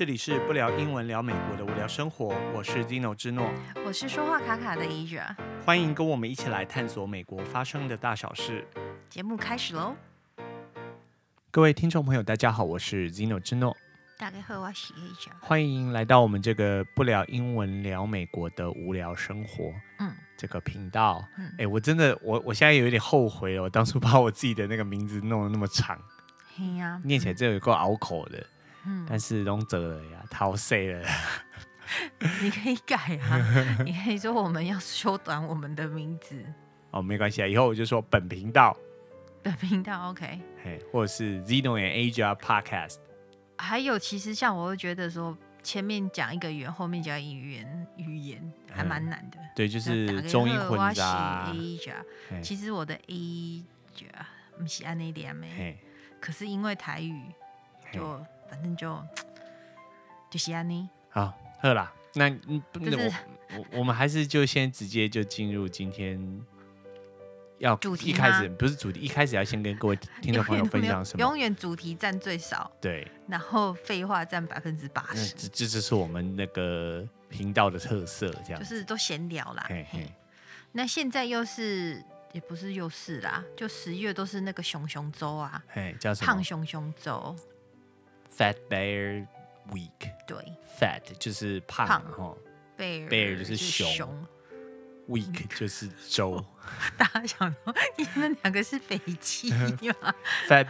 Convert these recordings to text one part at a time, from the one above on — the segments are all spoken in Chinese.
这里是不聊英文聊美国的无聊生活，我是 Zino 之诺，我是说话卡卡的 Asia，欢迎跟我们一起来探索美国发生的大小事。节目开始喽！各位听众朋友，大家好，我是 Zino 之诺，大家好，我是 Asia，欢迎来到我们这个不聊英文聊美国的无聊生活，嗯，这个频道，哎、嗯，我真的，我我现在有一点后悔了，我当初把我自己的那个名字弄得那么长。啊、念起来真有够拗口的，嗯、但是拢做了呀，太碎了。你可以改啊，你可以说我们要缩短我们的名字。哦，没关系啊，以后我就说本频道。本频道 OK，嘿，或者是 Zino and Asia Podcast。还有，其实像我会觉得说，前面讲一个语言，后面讲一语言，语言还蛮难的、嗯。对，就是中英混杂。其实我的 Asia 不是按那点没。可是因为台语，就嘿反正就就是安妮。好，好啦，那嗯，就是、那我我我们还是就先直接就进入今天要主题。一开始不是主题，一开始要先跟各位听众朋友分享什么？永远主题占最少，对。然后废话占百分之八十。这这就是我们那个频道的特色，这样就是都闲聊啦。嘿嘿。那现在又是。也不是又是啦，就十月都是那个熊熊周啊，嘿，叫什么？胖熊熊周，Fat Bear Week。对，Fat 就是胖哈，Bear Bear 就是熊，Week 就是周。大家想说你们两个是北极吗？Fat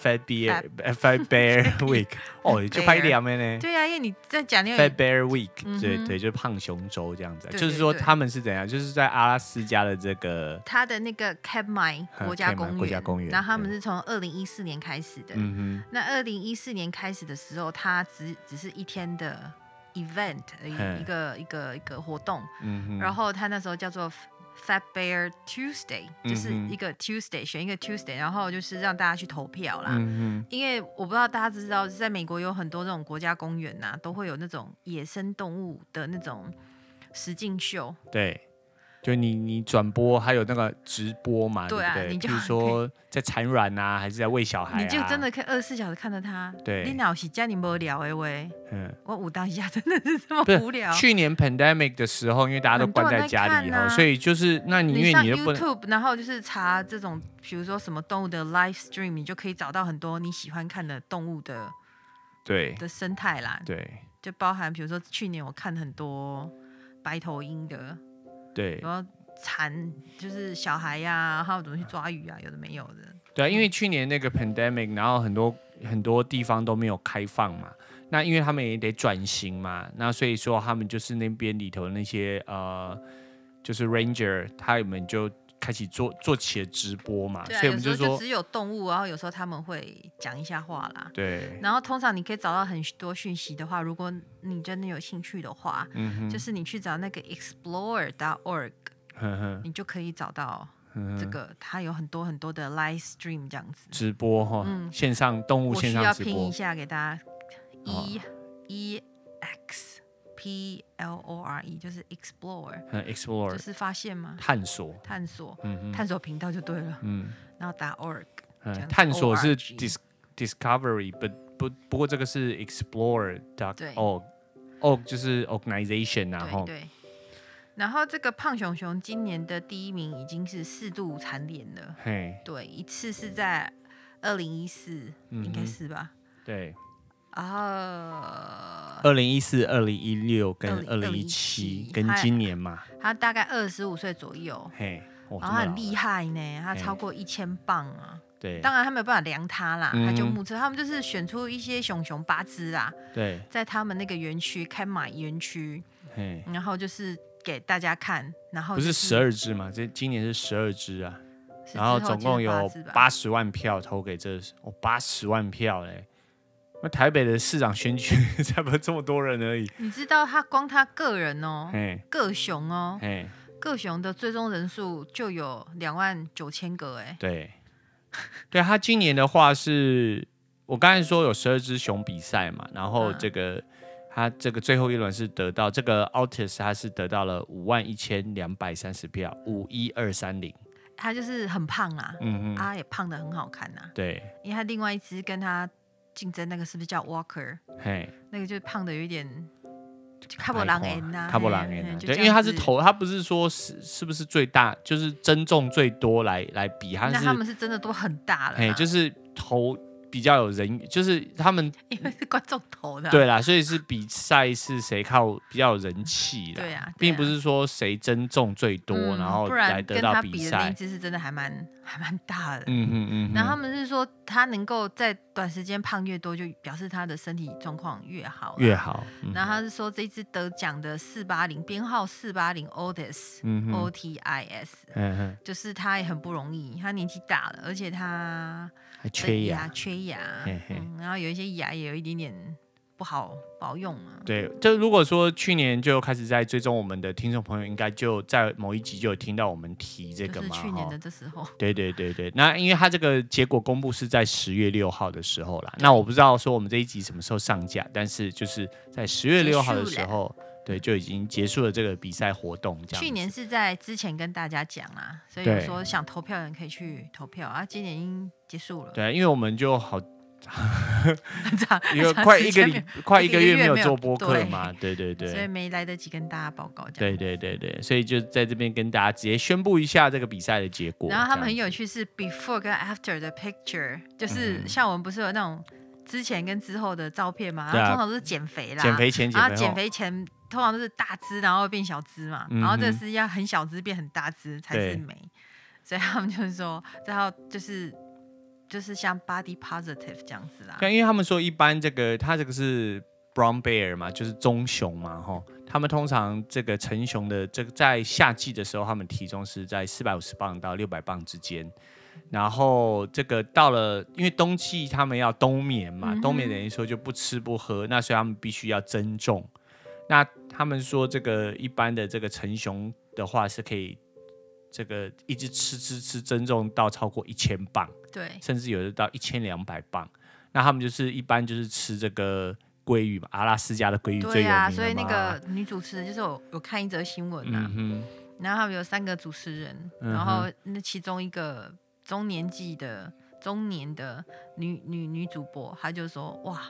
Fat Bear Fat Bear Week，哦，就拍两面呢。对啊，因为你在讲那个 Fat Bear Week，对对，就是胖熊周这样子。就是说他们是怎样？就是在阿拉斯加的这个他的那个 Katmai 国家公园，国家公园。然后他们是从二零一四年开始的。嗯哼。那二零一四年开始的时候，他只只是一天的 event，一个一个一个活动。嗯哼。然后他那时候叫做。Fat Bear Tuesday 就是一个 Tuesday，选一个 Tuesday，然后就是让大家去投票啦。嗯。因为我不知道大家知不知道，在美国有很多这种国家公园呐，都会有那种野生动物的那种实境秀。对。就你你转播还有那个直播嘛？对啊，你就说在产卵啊，还是在喂小孩？你就真的可以二十四小时看着他。对，你老是家里无聊哎喂。嗯，我武当下真的是这么无聊。去年 pandemic 的时候，因为大家都关在家里哈，所以就是那你因为你 YouTube，然后就是查这种，比如说什么动物的 live stream，你就可以找到很多你喜欢看的动物的对的生态啦。对，就包含比如说去年我看很多白头鹰的。对，然后蚕就是小孩呀、啊，还有怎么去抓鱼啊，有的没有的。对啊，因为去年那个 pandemic，然后很多很多地方都没有开放嘛，那因为他们也得转型嘛，那所以说他们就是那边里头那些呃，就是 ranger，他们就。开启做做起了直播嘛，所以我们就说就只有动物，然后有时候他们会讲一下话啦。对。然后通常你可以找到很多讯息的话，如果你真的有兴趣的话，嗯、就是你去找那个 explore.org，呵呵你就可以找到这个，它有很多很多的 live stream 这样子。直播哈，嗯、线上动物线上直播。我需要拼一下给大家一、哦、e x。P L O R E 就是 explore，嗯，explore。就是发现吗？探索，探索，探索频道就对了，嗯，然后打 org，探索是 dis discovery，不不不过这个是 explore dot org，org 就是 organization，然后对，然后这个胖熊熊今年的第一名已经是四度蝉联了，嘿，对，一次是在二零一四，应该是吧？对。啊，二零一四、二零一六跟二零一七跟今年嘛，他大概二十五岁左右，嘿，然后很厉害呢，他超过一千磅啊，对，当然他没有办法量他啦，他就目测，他们就是选出一些熊熊八只啊，对，在他们那个园区开买园区，然后就是给大家看，然后不是十二只嘛，这今年是十二只啊，然后总共有八十万票投给这，哦，八十万票嘞。那台北的市长选举 才不这么多人而已。你知道他光他个人哦，个熊哦，个熊的最终人数就有两万九千个哎。对，对他今年的话是，我刚才说有十二只熊比赛嘛，然后这个他这个最后一轮是得到这个 Altus，他是得到了五万一千两百三十票，五一二三零。他就是很胖啊，嗯嗯，他也胖的很好看呐。对，因为他另外一只跟他。竞争那个是不是叫 Walker？嘿，那个就是胖的有一点卡布朗恩呐，卡布朗恩，对，因为他是头，他不是说是是不是最大，就是增重最多来来比，他是那他们是真的都很大了，哎，就是头。比较有人，就是他们 因为是观众投的，对啦，所以是比赛是谁靠比较有人气的，对啊，并不是说谁增重最多，然后来得到比赛。那只是真的还蛮还蛮大的，嗯嗯嗯。然后他们是说他能够在短时间胖越多，就表示他的身体状况越好越好。然后他是说这一次得奖的四八零编号四八零 Otis，O T I S，嗯哼，就是他也很不容易，他年纪大了，而且他。缺牙，缺牙，嗯，然后有一些牙也有一点点不好不好用啊。对，就如果说去年就开始在追踪我们的听众朋友，应该就在某一集就有听到我们提这个嘛。就是去年的这时候。对对对对，那因为它这个结果公布是在十月六号的时候啦，那我不知道说我们这一集什么时候上架，但是就是在十月六号的时候。对，就已经结束了这个比赛活动。去年是在之前跟大家讲啊，所以说想投票的人可以去投票啊。今年已经结束了。对，因为我们就好，因为 快一个礼，快一个月没有做播客嘛，对对对，所以没来得及跟大家报告。对对对对，所以就在这边跟大家直接宣布一下这个比赛的结果。然后他们很有趣，是 before 跟 after 的 picture，就是像我们不是有那种之前跟之后的照片嘛？然后通常都是减肥啦，减肥前，然后减肥前。通常都是大只，然后变小只嘛，然后这是要很小只变很大只才是美，所以他们就是说，然后就是就是像 body positive 这样子啦。对，因为他们说一般这个它这个是 brown bear 嘛，就是棕熊嘛，吼，他们通常这个成熊的这个在夏季的时候，他们体重是在四百五十磅到六百磅之间，然后这个到了因为冬季他们要冬眠嘛，嗯、冬眠等于说就不吃不喝，那所以他们必须要增重。那他们说，这个一般的这个成熊的话是可以，这个一直吃吃吃增重到超过一千磅，对，甚至有的到一千两百磅。那他们就是一般就是吃这个鲑鱼嘛，阿拉斯加的鲑鱼最有名。对啊，所以那个女主持人就是我有看一则新闻啊，嗯、然后他们有三个主持人，嗯、然后那其中一个中年纪的中年的女女女主播，她就说哇，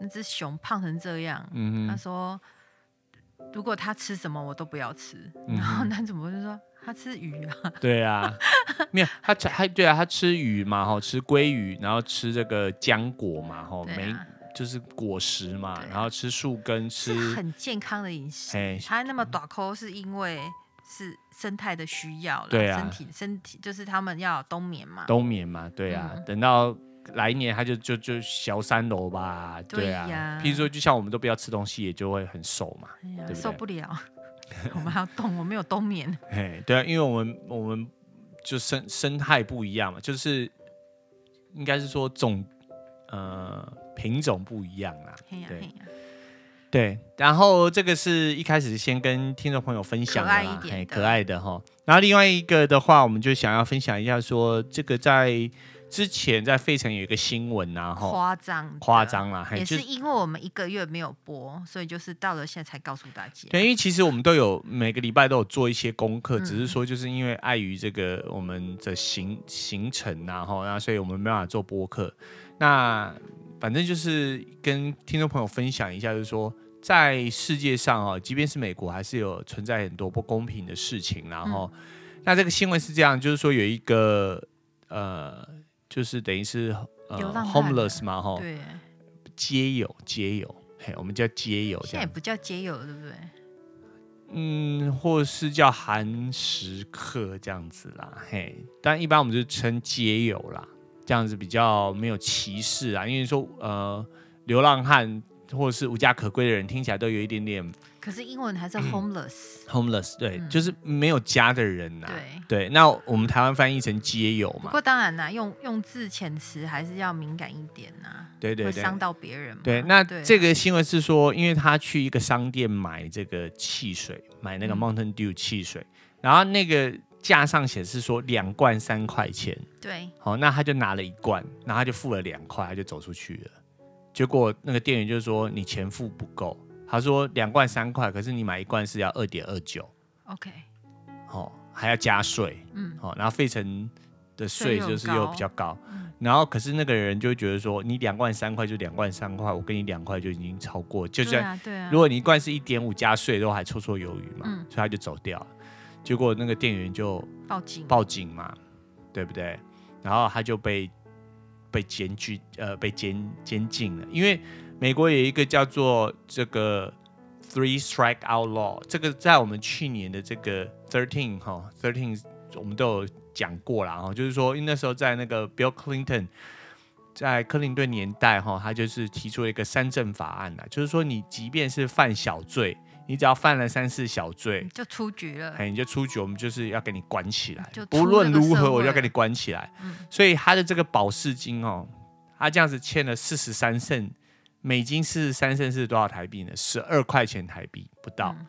那只熊胖成这样，嗯，她说。如果他吃什么我都不要吃，嗯、然后男主播就说他吃鱼啊，对啊，没有他吃他对啊，他吃鱼嘛，哈，吃鲑鱼，然后吃这个浆果嘛，哈，没、啊、就是果实嘛，啊、然后吃树根，吃很健康的饮食。哎，他那么大口是因为是生态的需要了，对啊，身体身体就是他们要冬眠嘛，冬眠嘛，对啊，嗯、等到。来年他就就就小三楼吧，对啊。譬如说，就像我们都不要吃东西，也就会很瘦嘛，哎，对不对？受不了，我们还要动，我们有冬眠。哎，对啊，因为我们我们就生生态不一样嘛，就是应该是说种呃品种不一样啦。对对，然后这个是一开始先跟听众朋友分享的，可爱一点的，可爱的哈。然后另外一个的话，我们就想要分享一下，说这个在。之前在费城有一个新闻呐，哈，夸张夸张啦，也是因为我们一个月没有播，所以就是到了现在才告诉大家。对，因为其实我们都有每个礼拜都有做一些功课，嗯、只是说就是因为碍于这个我们的行行程啊，哈，那所以我们没办法做播客。那反正就是跟听众朋友分享一下，就是说在世界上啊，即便是美国，还是有存在很多不公平的事情。然后，嗯、那这个新闻是这样，就是说有一个呃。就是等于是呃，homeless 嘛，哈，对，街友，街友，嘿，我们叫街友，现在也不叫街友了，对不对？嗯，或是叫寒食客这样子啦，嘿，但一般我们就称街友啦，这样子比较没有歧视啊，因为说呃，流浪汉。或者是无家可归的人，听起来都有一点点。可是英文还是 homeless。嗯、homeless，对，嗯、就是没有家的人呐、啊。对对，那我们台湾翻译成街友嘛。不过当然啦，用用字遣词还是要敏感一点呐、啊。对对对，会伤到别人嘛。对，那这个新闻是说，因为他去一个商店买这个汽水，买那个 Mountain Dew 汽水，嗯、然后那个架上显示说两罐三块钱。对。好，那他就拿了一罐，然后他就付了两块，他就走出去了。结果那个店员就说，你钱付不够，他说两罐三块，可是你买一罐是要二点二九，OK，哦、还要加税，嗯，好、哦，然后费城的税就是又比较高，然后可是那个人就觉得说，你两罐三块就两罐三块，我给你两块就已经超过，就算、啊啊、如果你一罐是一点五加税都还绰绰有余嘛，嗯、所以他就走掉了。结果那个店员就报警。报警嘛，对不对？然后他就被被检举呃被监监禁了，因为美国有一个叫做这个 Three Strike Out Law，这个在我们去年的这个 Thirteen 哈 Thirteen 我们都有。讲过了哈，就是说，因为那时候在那个 Bill Clinton 在克林顿年代哈，他就是提出了一个三证法案呐，就是说，你即便是犯小罪，你只要犯了三四小罪，就出局了，哎，你就出局，我们就是要给你关起来，不论如何，我就要给你关起来。嗯、所以他的这个保释金哦，他这样子欠了四十三胜美金，四十三升是多少台币呢？十二块钱台币不到。嗯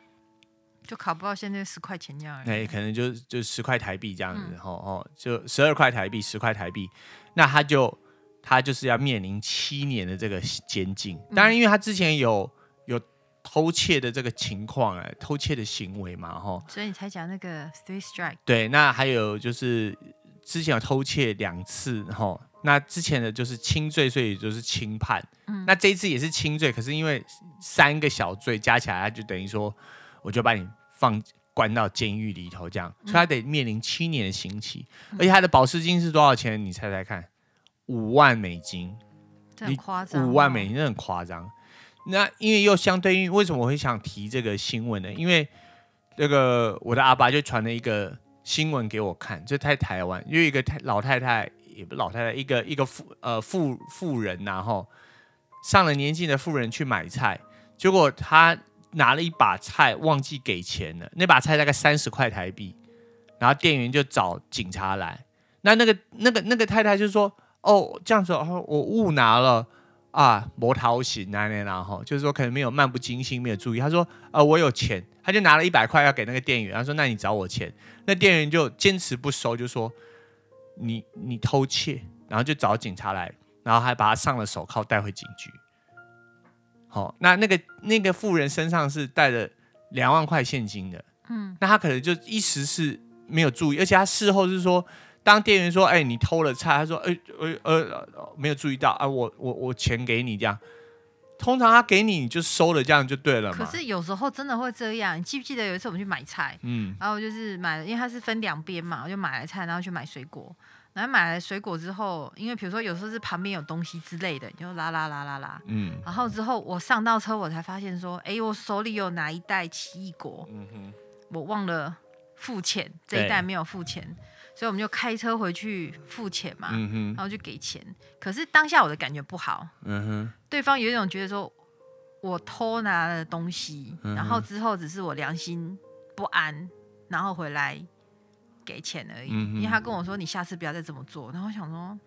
就考不到现在十块钱这样，哎、欸，可能就就十块台币这样子，吼、嗯、吼，就十二块台币，十块台币，那他就他就是要面临七年的这个监禁。当然，因为他之前有有偷窃的这个情况，哎，偷窃的行为嘛，吼，所以你才讲那个 three strike。对，那还有就是之前有偷窃两次，吼，那之前的就是轻罪，所以就是轻判。嗯，那这一次也是轻罪，可是因为三个小罪加起来，他就等于说，我就把你。放关到监狱里头，这样，所以他得面临七年的刑期，嗯、而且他的保释金是多少钱？你猜猜看，五万美金，很夸张，五万美金，那很夸张。那因为又相对于，为什么我会想提这个新闻呢？因为那个我的阿爸就传了一个新闻给我看，就在台湾，因为一个太老太太，也不老太太，一个一个妇呃妇妇人，然后上了年纪的妇人去买菜，结果她。拿了一把菜，忘记给钱了。那把菜大概三十块台币，然后店员就找警察来。那那个那个那个太太就说：“哦，这样子，哦、我误拿了啊，磨淘型那那然后就是说可能没有漫不经心，没有注意。”他说：“呃，我有钱。”他就拿了一百块要给那个店员。他说：“那你找我钱。”那店员就坚持不收，就说：“你你偷窃。”然后就找警察来，然后还把他上了手铐，带回警局。好，那那个那个富人身上是带着两万块现金的，嗯，那他可能就一时是没有注意，而且他事后是说，当店员说，哎、欸，你偷了菜，他说，哎、欸，呃呃，没有注意到啊，我我我钱给你这样，通常他给你你就收了这样就对了嘛。可是有时候真的会这样，你记不记得有一次我们去买菜，嗯，然后就是买了，因为它是分两边嘛，我就买了菜，然后去买水果。然后买了水果之后，因为比如说有时候是旁边有东西之类的，你就拉拉拉拉拉。嗯。然后之后我上到车，我才发现说，哎，我手里有拿一袋奇异果，嗯哼，我忘了付钱，这一袋没有付钱，所以我们就开车回去付钱嘛，嗯哼，然后就给钱。可是当下我的感觉不好，嗯哼，对方有一种觉得说我偷拿了东西，然后之后只是我良心不安，然后回来。给钱而已，因为他跟我说，你下次不要再这么做。然后我想说，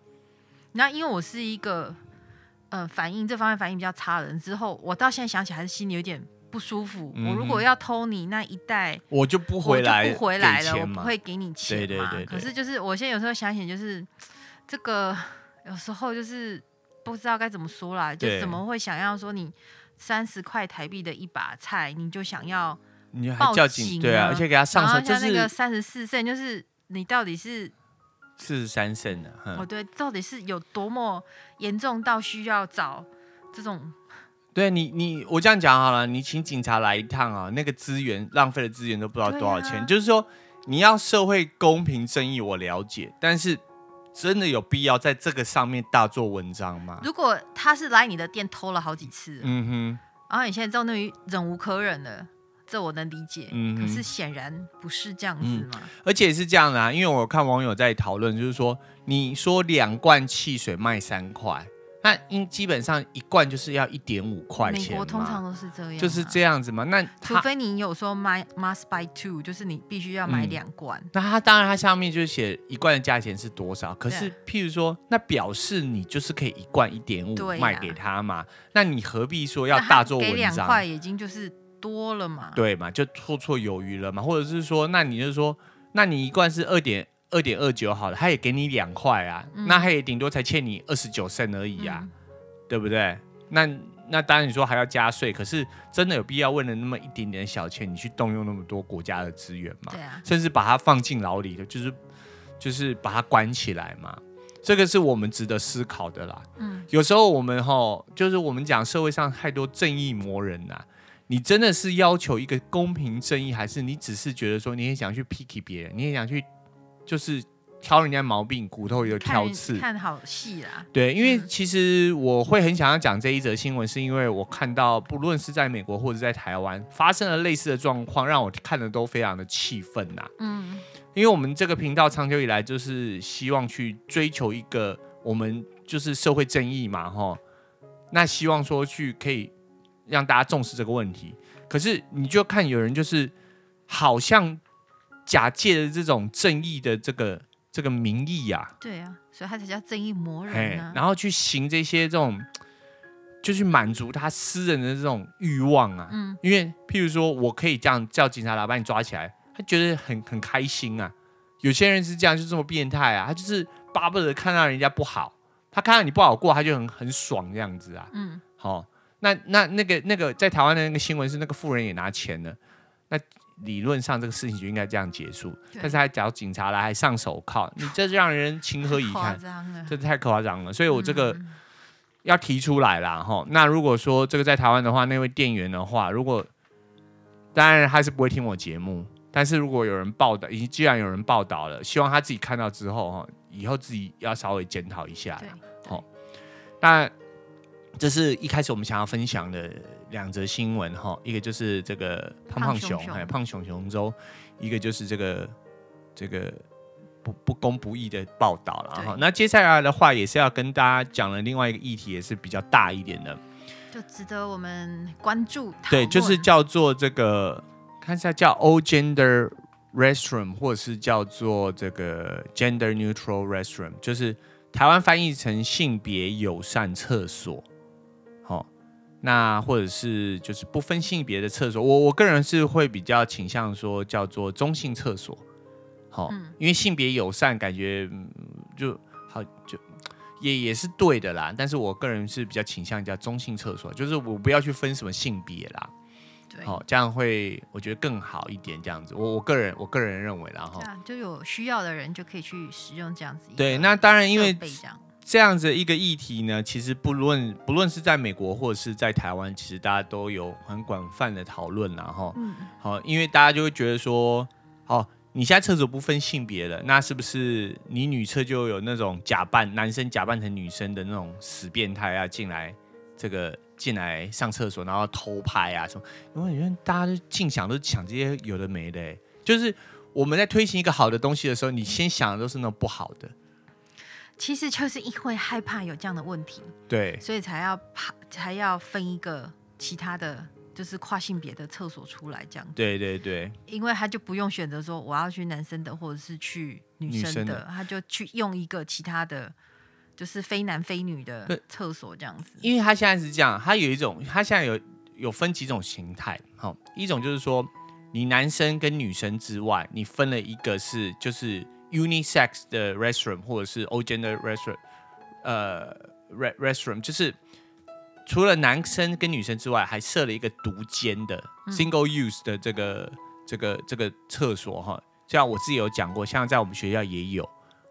那因为我是一个呃反应这方面反应比较差的人，之后我到现在想起来还是心里有点不舒服。嗯、我如果要偷你那一袋，我就不回来，不回来了，我不会给你钱嘛。对对对对，可是就是我现在有时候想起，就是这个有时候就是不知道该怎么说啦，就怎么会想要说你三十块台币的一把菜，你就想要。你还叫警？对啊，而且给他上车，就是那个三十四胜，就是你到底是四十三胜的。哦，对，到底是有多么严重到需要找这种？对你，你我这样讲好了，你请警察来一趟啊，那个资源浪费的资源都不知道多少钱。啊、就是说，你要社会公平正义，我了解，但是真的有必要在这个上面大做文章吗？如果他是来你的店偷了好几次，嗯哼，然后你现在终于忍无可忍了。这我能理解，嗯、可是显然不是这样子嘛、嗯。而且是这样的啊，因为我看网友在讨论，就是说，你说两罐汽水卖三块，那应基本上一罐就是要一点五块钱。美国通常都是这样，就是这样子嘛。那除非你有说买 must buy two，就是你必须要买两罐。嗯、那它当然它上面就写一罐的价钱是多少，可是譬如说，那表示你就是可以一罐一点五卖给他嘛。那你何必说要大做文章？给两块已经就是。多了嘛？对嘛，就绰绰有余了嘛。或者是说，那你就说，那你一罐是二点二点二九好了，他也给你两块啊，嗯、那他也顶多才欠你二十九胜而已啊，嗯、对不对？那那当然你说还要加税，可是真的有必要为了那么一点点小钱，你去动用那么多国家的资源嘛？对啊，甚至把它放进牢里的，就是就是把它关起来嘛。这个是我们值得思考的啦。嗯，有时候我们哈，就是我们讲社会上太多正义魔人呐、啊，你真的是要求一个公平正义，还是你只是觉得说你也想去 picky 别人，你也想去就是。挑人家毛病，骨头有挑刺，看，看好戏啦。对，因为其实我会很想要讲这一则新闻，是因为我看到不论是在美国或者在台湾发生了类似的状况，让我看的都非常的气愤呐。嗯，因为我们这个频道长久以来就是希望去追求一个我们就是社会正义嘛，哈。那希望说去可以让大家重视这个问题，可是你就看有人就是好像假借的这种正义的这个。这个名义呀，对啊，所以他才叫正义魔人啊。然后去行这些这种，就去满足他私人的这种欲望啊。嗯，因为譬如说我可以这样叫警察来把你抓起来，他觉得很很开心啊。有些人是这样，就这么变态啊，他就是巴不得看到人家不好，他看到你不好过，他就很很爽这样子啊。嗯，好、哦，那那那个那个在台湾的那个新闻是那个富人也拿钱了，那。理论上这个事情就应该这样结束，但是还找警察来，还上手铐，你这让人情何以堪？这太夸张了，所以我这个要提出来了哈、嗯。那如果说这个在台湾的话，那位店员的话，如果当然他是不会听我节目，但是如果有人报道，已经既然有人报道了，希望他自己看到之后哈，以后自己要稍微检讨一下。好，那这是一开始我们想要分享的。两则新闻哈，一个就是这个胖胖熊，还有胖熊熊州，一个就是这个这个不不公不义的报道了哈。那接下来的话也是要跟大家讲的另外一个议题，也是比较大一点的，就值得我们关注。对，就是叫做这个，看一下叫 All Gender Restroom，或者是叫做这个 Gender Neutral Restroom，就是台湾翻译成性别友善厕所。那或者是就是不分性别的厕所，我我个人是会比较倾向说叫做中性厕所，好、嗯，因为性别友善感觉就好就也也是对的啦。但是我个人是比较倾向叫中性厕所，就是我不要去分什么性别啦，对，好，这样会我觉得更好一点，这样子。我我个人我个人认为啦，哈，就有需要的人就可以去使用这样子。对，那当然因为。这样子一个议题呢，其实不论不论是在美国或者是在台湾，其实大家都有很广泛的讨论，然后，好，因为大家就会觉得说，哦，你现在厕所不分性别了，那是不是你女厕就有那种假扮男生假扮成女生的那种死变态啊进来，这个进来上厕所然后偷拍啊什么？因为你看大家都尽想都想这些有的没的，就是我们在推行一个好的东西的时候，你先想的都是那种不好的。其实就是因为害怕有这样的问题，对，所以才要怕，才要分一个其他的就是跨性别的厕所出来这样子。对对对，因为他就不用选择说我要去男生的或者是去女生的，生的他就去用一个其他的，就是非男非女的厕所这样子。因为他现在是这样，他有一种，他现在有有分几种形态，好，一种就是说你男生跟女生之外，你分了一个是就是。Unisex 的 restroom 或者是 all gender restroom，呃，restroom 就是除了男生跟女生之外，还设了一个独间的 single use 的这个这个这个厕所哈。像我自己有讲过，像在我们学校也有，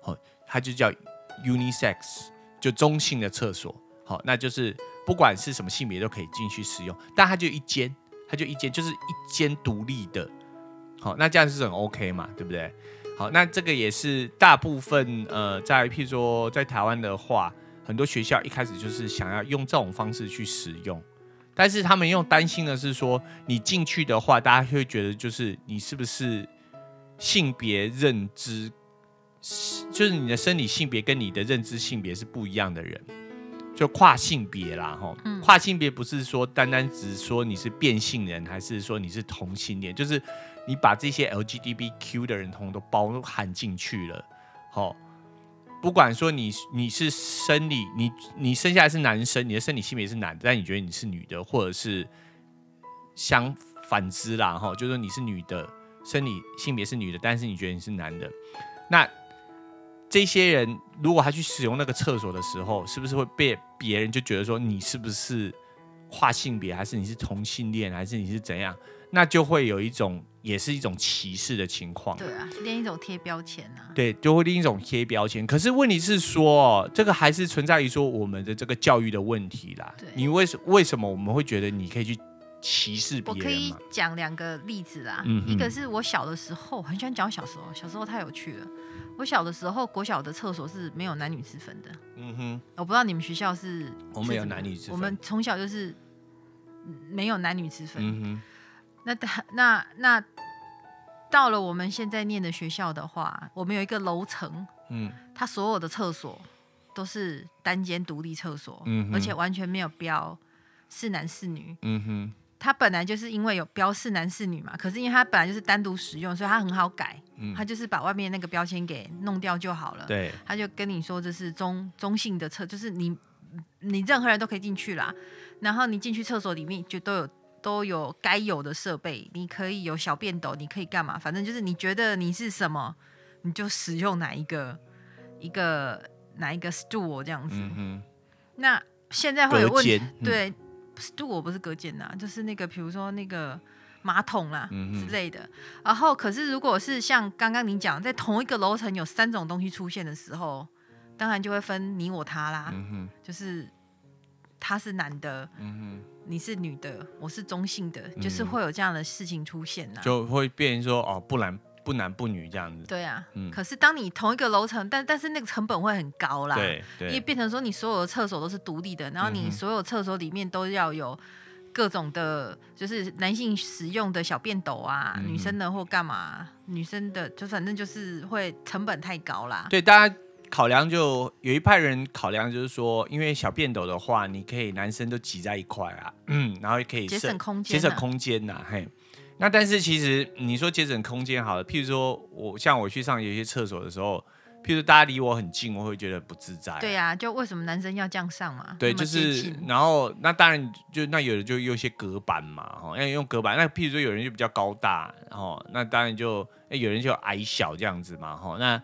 哦，它就叫 unisex，就中性的厕所。好，那就是不管是什么性别都可以进去使用，但它就一间，它就一间，就是一间独立的。好，那这样是很 OK 嘛，对不对？好，那这个也是大部分呃，在譬如说在台湾的话，很多学校一开始就是想要用这种方式去使用，但是他们又担心的是说，你进去的话，大家会觉得就是你是不是性别认知，就是你的生理性别跟你的认知性别是不一样的人，就跨性别啦，哈，跨性别不是说单单只说你是变性人，还是说你是同性恋，就是。你把这些 LGBTQ 的人通通都包含进去了，好，不管说你你是生理，你你生下来是男生，你的生理性别是男的，但你觉得你是女的，或者是相反之啦，哈，就是说你是女的，生理性别是女的，但是你觉得你是男的，那这些人如果他去使用那个厕所的时候，是不是会被别人就觉得说你是不是跨性别，还是你是同性恋，还是你是怎样？那就会有一种，也是一种歧视的情况。对啊，另一种贴标签啊。对，就会另一种贴标签。可是问题是说，这个还是存在于说我们的这个教育的问题啦。对，你为什为什么我们会觉得你可以去歧视别人？我可以讲两个例子啦。嗯，一个是我小的时候，很喜欢讲小时候，小时候太有趣了。我小的时候，国小的厕所是没有男女之分的。嗯哼，我不知道你们学校是。我们有男女之分。我们从小就是没有男女之分。嗯哼。那那那到了我们现在念的学校的话，我们有一个楼层，嗯，它所有的厕所都是单间独立厕所，嗯，而且完全没有标是男是女，嗯哼。它本来就是因为有标是男是女嘛，可是因为它本来就是单独使用，所以它很好改，嗯，它就是把外面那个标签给弄掉就好了，对，他就跟你说这是中中性的厕，就是你你任何人都可以进去啦，然后你进去厕所里面就都有。都有该有的设备，你可以有小便斗，你可以干嘛？反正就是你觉得你是什么，你就使用哪一个一个哪一个 stool 这样子。嗯、那现在会有问题，嗯、对 stool 不是隔间呐，就是那个比如说那个马桶啦、嗯、之类的。然后，可是如果是像刚刚你讲，在同一个楼层有三种东西出现的时候，当然就会分你我他啦。嗯、就是他是男的。嗯你是女的，我是中性的，嗯、就是会有这样的事情出现呐、啊，就会变成说哦，不男不男不女这样子。对啊，嗯。可是当你同一个楼层，但但是那个成本会很高啦，对，对，因为变成说你所有的厕所都是独立的，然后你所有厕所里面都要有各种的，就是男性使用的小便斗啊，嗯、女生的或干嘛，女生的就反正就是会成本太高啦。对，大家。考量就有一派人考量，就是说，因为小便斗的话，你可以男生都挤在一块啊，嗯，然后也可以节省空间，节省空间呐、啊，嘿。那但是其实你说节省空间好了，譬如说我像我去上有些厕所的时候，譬如大家离我很近，我会觉得不自在。对呀、啊，就为什么男生要这样上嘛？对，就是然后那当然就那有的就有些隔板嘛，哈，要用隔板。那譬如说有人就比较高大，然后那当然就哎有人就矮小这样子嘛，哈，那。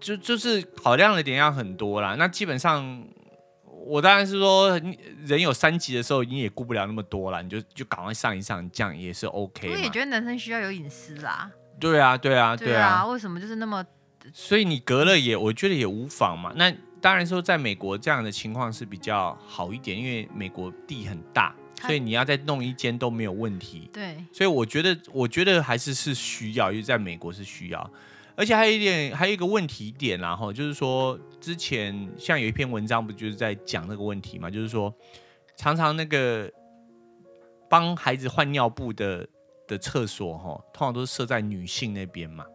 就就是考量的点要很多啦，那基本上我当然是说，人有三级的时候，你也顾不了那么多了，你就就赶快上一上，这样也是 OK。我也觉得男生需要有隐私啦。对啊，对啊，对啊。对啊，为什么就是那么？所以你隔了也，我觉得也无妨嘛。那当然说，在美国这样的情况是比较好一点，因为美国地很大，所以你要再弄一间都没有问题。对。所以我觉得，我觉得还是是需要，因为在美国是需要。而且还有一点，还有一个问题点，然后就是说，之前像有一篇文章，不就是在讲那个问题嘛？就是说，常常那个帮孩子换尿布的的厕所，哈，通常都是设在女性那边嘛。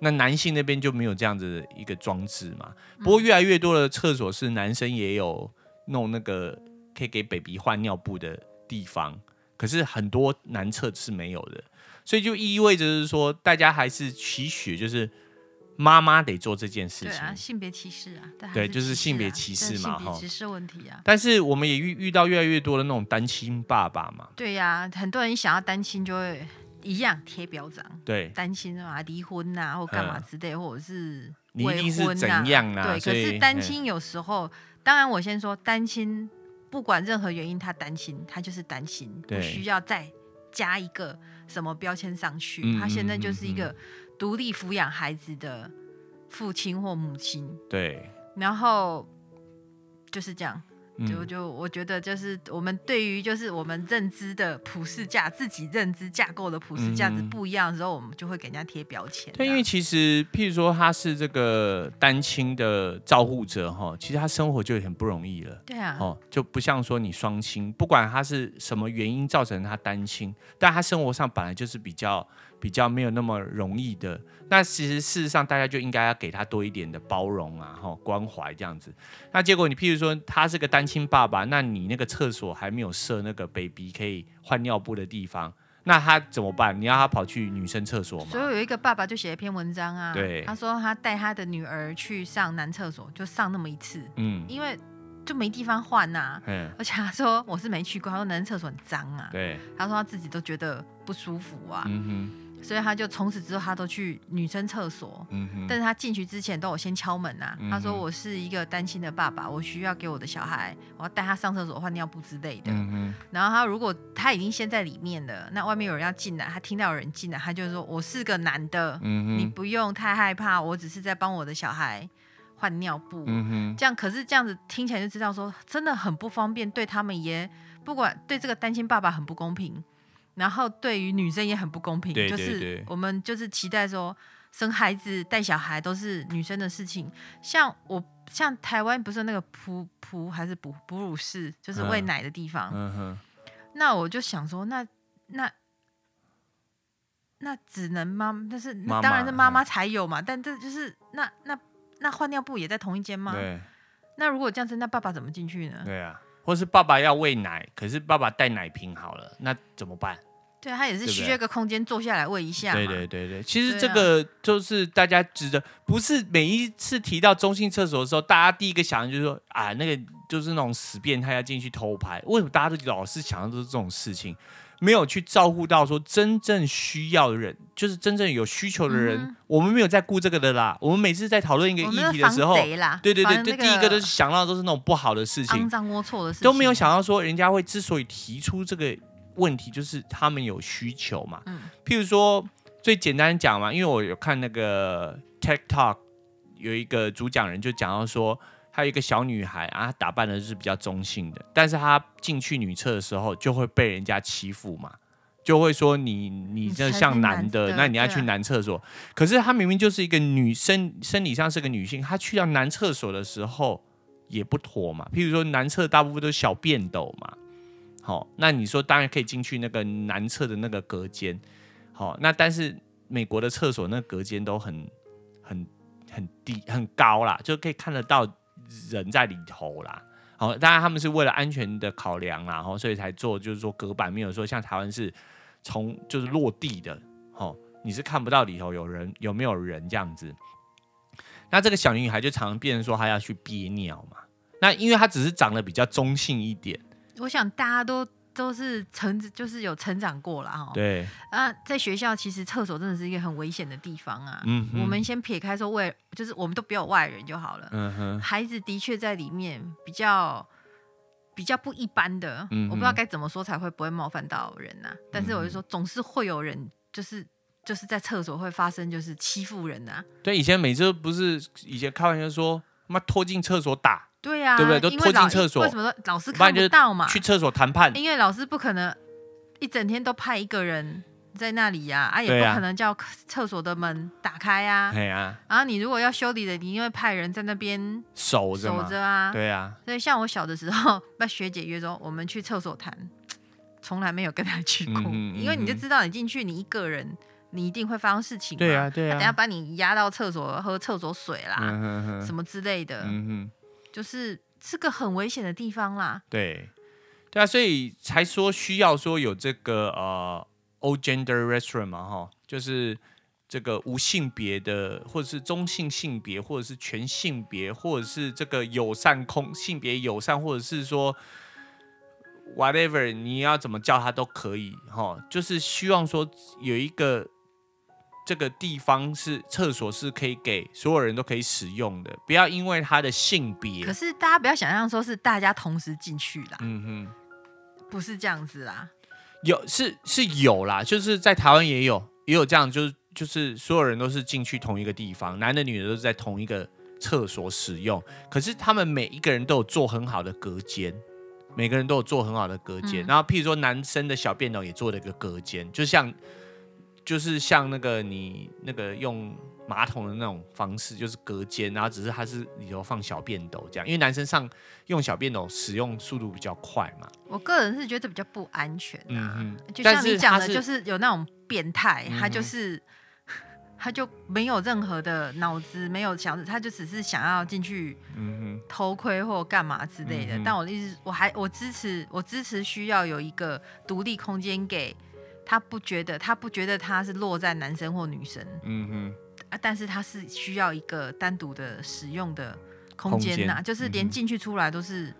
那男性那边就没有这样子的一个装置嘛。不过越来越多的厕所是男生也有弄那个可以给 baby 换尿布的地方，可是很多男厕是没有的。所以就意味着是说，大家还是期许，就是妈妈得做这件事情。对啊，性别歧视啊，对，啊对，就是性别歧视嘛，哈，歧视问题啊。但是我们也遇遇到越来越多的那种单亲爸爸嘛。对呀、啊，很多人想要单亲就会一样贴标章。对，单亲啊，离婚啊，或干嘛之类，或者是未婚啊，你一定是怎样啊？对，可是单亲有时候，当然我先说单亲，不管任何原因，他单亲，他就是单亲，不需要再加一个。什么标签上去？嗯、他现在就是一个独立抚养孩子的父亲或母亲。对，然后就是这样。就就我觉得，就是我们对于就是我们认知的普世价，自己认知架构的普世价值不一样的时候，我们就会给人家贴标签。对，因为其实譬如说他是这个单亲的照护者哈，其实他生活就很不容易了。对啊，哦，就不像说你双亲，不管他是什么原因造成他单亲，但他生活上本来就是比较。比较没有那么容易的，那其实事实上大家就应该要给他多一点的包容啊，哈，关怀这样子。那结果你譬如说他是个单亲爸爸，那你那个厕所还没有设那个 baby 可以换尿布的地方，那他怎么办？你要他跑去女生厕所吗？所以有一个爸爸就写了一篇文章啊，对，他说他带他的女儿去上男厕所，就上那么一次，嗯，因为就没地方换呐、啊，嗯，而且他说我是没去过，他说男生厕所很脏啊，对，他说他自己都觉得不舒服啊，嗯哼。所以他就从此之后他都去女生厕所。嗯哼。但是他进去之前都有先敲门呐、啊。嗯、他说：“我是一个单亲的爸爸，我需要给我的小孩，我要带他上厕所换尿布之类的。嗯哼。然后他如果他已经先在里面了，那外面有人要进来，他听到有人进来，他就说：我是个男的。你不用太害怕，我只是在帮我的小孩换尿布。嗯哼。这样可是这样子听起来就知道说真的很不方便，对他们也不管对这个单亲爸爸很不公平。”然后对于女生也很不公平，对对对，就是我们就是期待说生孩子带小孩都是女生的事情，像我像台湾不是那个哺哺还是哺哺乳室，就是喂奶的地方，嗯嗯、那我就想说，那那那只能妈，但是当然是妈妈才有嘛，但这就是那那那换尿布也在同一间吗？对那如果这样子，那爸爸怎么进去呢？对啊。或是爸爸要喂奶，可是爸爸带奶瓶好了，那怎么办？对，他也是需要一个空间坐下来喂一下。对对对对，其实这个就是大家值得，不是每一次提到中性厕所的时候，大家第一个想的就是说啊，那个就是那种死变态要进去偷拍。为什么大家都老是想到都是这种事情？没有去照顾到说真正需要的人，就是真正有需求的人，嗯、我们没有在顾这个的啦。我们每次在讨论一个议题的时候，对对对对，第一个都是想到的都是那种不好的事情，肮脏龌龊的事情，都没有想到说人家会之所以提出这个问题，就是他们有需求嘛。嗯、譬如说最简单讲嘛，因为我有看那个 TikTok 有一个主讲人就讲到说。还有一个小女孩啊，她打扮的是比较中性的，但是她进去女厕的时候就会被人家欺负嘛，就会说你你这像男的，那你要去男厕所。啊、可是她明明就是一个女生，生理上是个女性，她去到男厕所的时候也不妥嘛。譬如说男厕大部分都是小便斗嘛，好，那你说当然可以进去那个男厕的那个隔间，好，那但是美国的厕所那隔间都很很很低很高啦，就可以看得到。人在里头啦，好，当然他们是为了安全的考量啦，然后所以才做，就是说隔板没有说像台湾是从就是落地的，哦，你是看不到里头有人有没有人这样子。那这个小女孩就常常变成说她要去憋尿嘛，那因为她只是长得比较中性一点，我想大家都。都是成，就是有成长过了哈。对啊，在学校其实厕所真的是一个很危险的地方啊。嗯，我们先撇开说外，就是我们都不要外人就好了。嗯哼，孩子的确在里面比较比较不一般的，嗯，我不知道该怎么说才会不会冒犯到人呐、啊。但是我就说，总是会有人就是就是在厕所会发生就是欺负人啊。对，以前每次不是以前开玩笑说，妈拖进厕所打。对呀、啊，对不对？都拖进厕所，为什么老师看不到嘛？去厕所谈判，因为老师不可能一整天都派一个人在那里呀、啊，啊，也不可能叫厕所的门打开呀、啊。对啊，然后你如果要修理的，你因为派人在那边守着，守着啊。对啊，所以像我小的时候，被学姐约说我们去厕所谈，从来没有跟他去过，嗯嗯、因为你就知道你进去，你一个人，你一定会发生事情。对啊，对啊，等下把你压到厕所喝厕所水啦，嗯、哼哼什么之类的。嗯哼，就是。是个很危险的地方啦。对，对啊，所以才说需要说有这个呃，all gender restaurant 嘛，哈，就是这个无性别的，或者是中性性别，或者是全性别，或者是这个友善空性别友善，或者是说 whatever 你要怎么叫它都可以，哈，就是希望说有一个。这个地方是厕所，是可以给所有人都可以使用的，不要因为他的性别。可是大家不要想象说是大家同时进去啦，嗯哼，不是这样子啦。有是是有啦，就是在台湾也有也有这样，就是就是所有人都是进去同一个地方，男的女的都是在同一个厕所使用。可是他们每一个人都有做很好的隔间，每个人都有做很好的隔间。嗯、然后譬如说男生的小便斗也做了一个隔间，就像。就是像那个你那个用马桶的那种方式，就是隔间，然后只是它是里头放小便斗这样，因为男生上用小便斗使用速度比较快嘛。我个人是觉得比较不安全啊，就像你讲的，就是有那种变态，他就是他就没有任何的脑子，没有想，他就只是想要进去偷窥或干嘛之类的。嗯、但我的意思，我还我支持，我支持需要有一个独立空间给。他不觉得，他不觉得他是落在男生或女生，嗯哼，啊，但是他是需要一个单独的使用的空间呐，就是连进去出来都是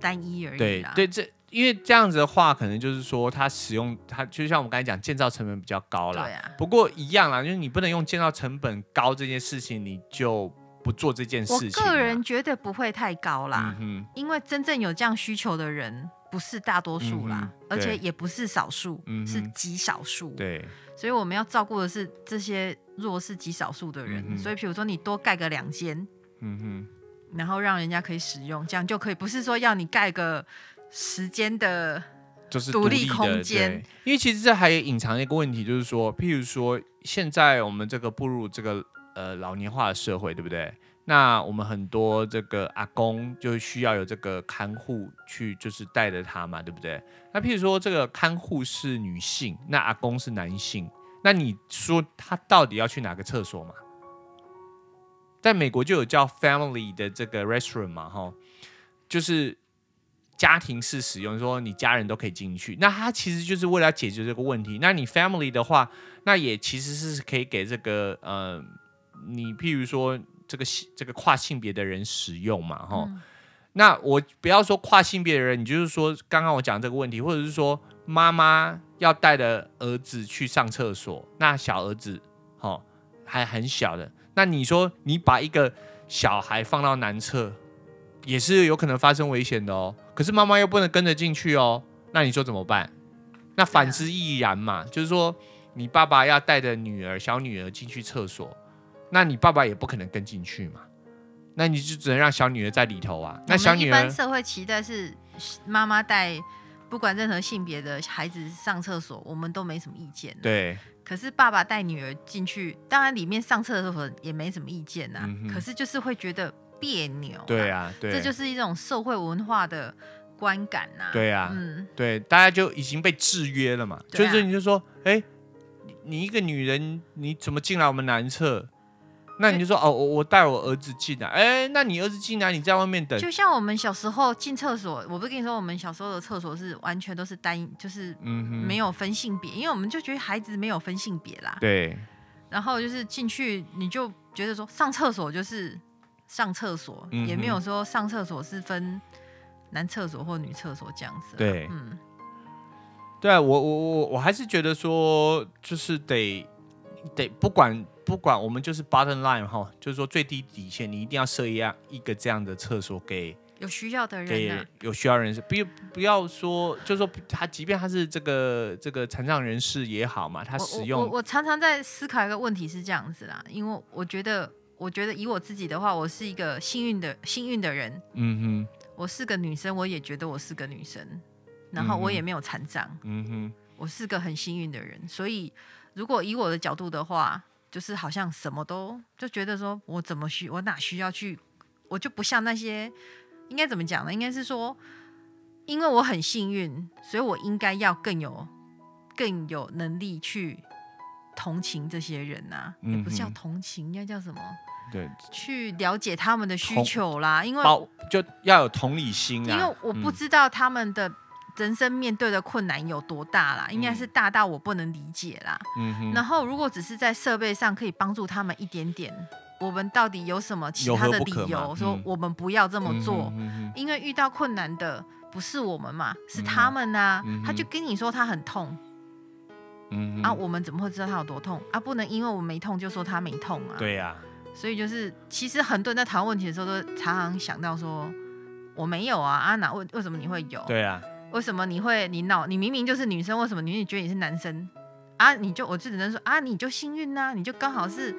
单一而已啦。对对，这因为这样子的话，可能就是说他使用他，就像我们刚才讲，建造成本比较高啦。对啊。不过一样啦，就是你不能用建造成本高这件事情，你就不做这件事情。我个人觉得不会太高啦，嗯、因为真正有这样需求的人不是大多数啦，嗯、而且也不是少数，嗯、是极少数。对。所以我们要照顾的是这些弱势极少数的人。嗯、所以，比如说你多盖个两间，嗯哼，然后让人家可以使用，这样就可以，不是说要你盖个。时间的，就是独立空间，因为其实这还隐藏一个问题，就是说，譬如说，现在我们这个步入这个呃老年化的社会，对不对？那我们很多这个阿公就需要有这个看护去，就是带着他嘛，对不对？那譬如说，这个看护是女性，那阿公是男性，那你说他到底要去哪个厕所嘛？在美国就有叫 family 的这个 restroom 嘛，哈，就是。家庭式使用，说你家人都可以进去，那他其实就是为了解决这个问题。那你 family 的话，那也其实是可以给这个呃，你譬如说这个这个跨性别的人使用嘛，哈、嗯。那我不要说跨性别的人，你就是说刚刚我讲这个问题，或者是说妈妈要带着儿子去上厕所，那小儿子哈还很小的，那你说你把一个小孩放到男厕，也是有可能发生危险的哦。可是妈妈又不能跟着进去哦，那你说怎么办？那反之亦然嘛，就是说你爸爸要带着女儿、小女儿进去厕所，那你爸爸也不可能跟进去嘛，那你就只能让小女儿在里头啊。那小女儿一般社会期待是妈妈带不管任何性别的孩子上厕所，我们都没什么意见。对。可是爸爸带女儿进去，当然里面上厕所也没什么意见呐、啊嗯。可是就是会觉得。别扭，对啊，对，这就是一种社会文化的观感呐、啊。对啊，嗯，对，大家就已经被制约了嘛。啊、就是你就说，哎，你一个女人，你怎么进来我们男厕？那你就说，哦，我我带我儿子进来。哎，那你儿子进来，你在外面等。就像我们小时候进厕所，我不是跟你说，我们小时候的厕所是完全都是单，就是嗯，没有分性别、嗯，因为我们就觉得孩子没有分性别啦。对。然后就是进去，你就觉得说上厕所就是。上厕所、嗯、也没有说上厕所是分男厕所或女厕所这样子。对，嗯，对啊，我我我我还是觉得说，就是得得不管不管，我们就是 bottom line 哈，就是说最低底线，你一定要设一样一个这样的厕所给有需要的人、啊，给有需要人士，不不要说，就是说他即便他是这个这个残障人士也好嘛，他使用我我，我常常在思考一个问题是这样子啦，因为我觉得。我觉得以我自己的话，我是一个幸运的幸运的人。嗯哼，我是个女生，我也觉得我是个女生，然后我也没有残障。嗯哼，我是个很幸运的人。所以，如果以我的角度的话，就是好像什么都就觉得说，我怎么需我哪需要去，我就不像那些应该怎么讲呢？应该是说，因为我很幸运，所以我应该要更有更有能力去同情这些人呐、啊，也不是叫同情，应该叫什么？对，去了解他们的需求啦，因为就要有同理心啊。因为我不知道他们的人生面对的困难有多大啦，嗯、应该是大到我不能理解啦。嗯哼。然后，如果只是在设备上可以帮助他们一点点，我们到底有什么其他的理由说我们不要这么做？嗯、因为遇到困难的不是我们嘛，是他们啊。嗯、他就跟你说他很痛。嗯啊，我们怎么会知道他有多痛啊？不能因为我没痛就说他没痛啊。对呀、啊。所以就是，其实很多人在谈问题的时候，都常常想到说，我没有啊，啊哪为为什么你会有？对啊，为什么你会你脑你明明就是女生，为什么你你觉得你是男生？啊，你就我就只能说啊，你就幸运呐、啊，你就刚好是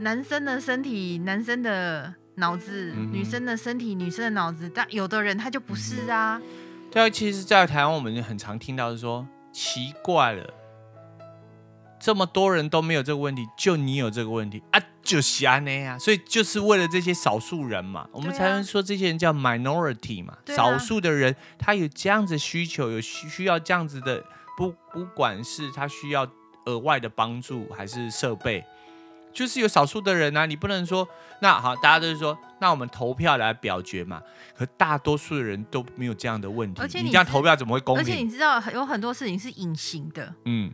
男生的身体，男生的脑子、嗯，女生的身体，女生的脑子。但有的人他就不是啊。对啊，其实，在台湾我们很常听到是说，奇怪了。这么多人都没有这个问题，就你有这个问题啊，就是啊那样，所以就是为了这些少数人嘛，我们才能说这些人叫 minority 嘛，啊、少数的人他有这样子需求，有需需要这样子的，不不管是他需要额外的帮助还是设备，就是有少数的人啊，你不能说那好，大家都是说那我们投票来表决嘛，可大多数的人都没有这样的问题，而且你，你这样投票怎么会公平？而且你知道有很多事情是隐形的，嗯。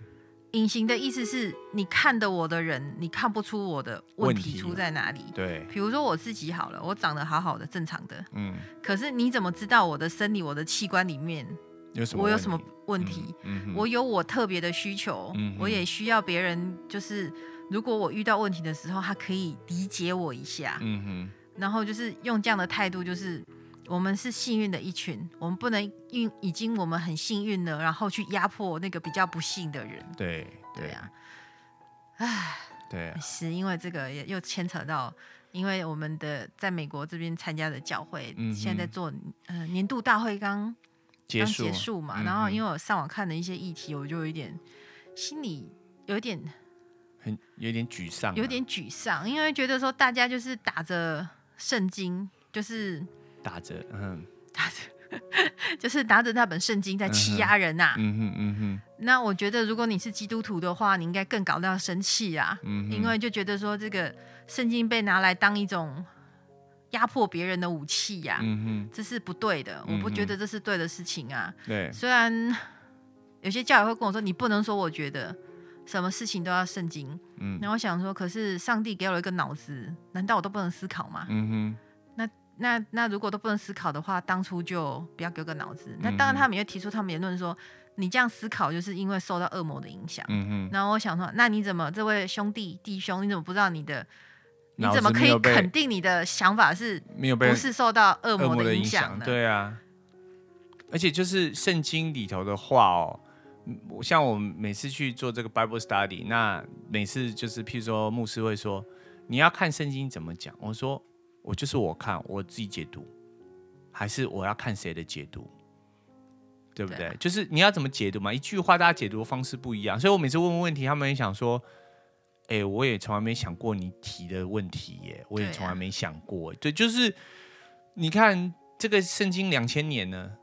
隐形的意思是你看的我的人，你看不出我的问题出在哪里。对，比如说我自己好了，我长得好好的，正常的。嗯。可是你怎么知道我的生理、我的器官里面有什么？我有什么问题？嗯嗯、我有我特别的需求，嗯、我也需要别人，就是如果我遇到问题的时候，他可以理解我一下。嗯哼。然后就是用这样的态度，就是我们是幸运的一群，我们不能运已经我们很幸运了，然后去压迫那个比较不幸的人。对对。啊，唉，对啊，是因为这个也又牵扯到，因为我们的在美国这边参加的教会，嗯、现在在做呃年度大会刚刚结束嘛，嗯、然后因为我上网看的一些议题，我就有一点心里有点很有点沮丧，有点沮丧，因为觉得说大家就是打着。圣经就是打着，嗯，打着，就是拿着那本圣经在欺压人呐、啊嗯。嗯哼，嗯哼。那我觉得，如果你是基督徒的话，你应该更搞到要生气啊。嗯。因为就觉得说，这个圣经被拿来当一种压迫别人的武器呀、啊。嗯哼。这是不对的，我不觉得这是对的事情啊。对。虽然有些教友会跟我说，你不能说我觉得。什么事情都要圣经，嗯，然后我想说，可是上帝给我一个脑子，难道我都不能思考吗？嗯哼，那那那如果都不能思考的话，当初就不要给个脑子。那当然，他们也提出他们言论说，你这样思考就是因为受到恶魔的影响。嗯嗯，然后我想说，那你怎么这位兄弟弟兄，你怎么不知道你的？你怎么可以肯定你的想法是没有被不是受到恶魔的影响呢？对啊，而且就是圣经里头的话哦。像我们每次去做这个 Bible Study，那每次就是譬如说牧师会说，你要看圣经怎么讲，我说我就是我看我自己解读，还是我要看谁的解读，对不对？对就是你要怎么解读嘛，一句话大家解读的方式不一样，所以我每次问问问题，他们也想说，哎，我也从来没想过你提的问题耶，我也从来没想过，对，啊、对，就是你看这个圣经两千年呢。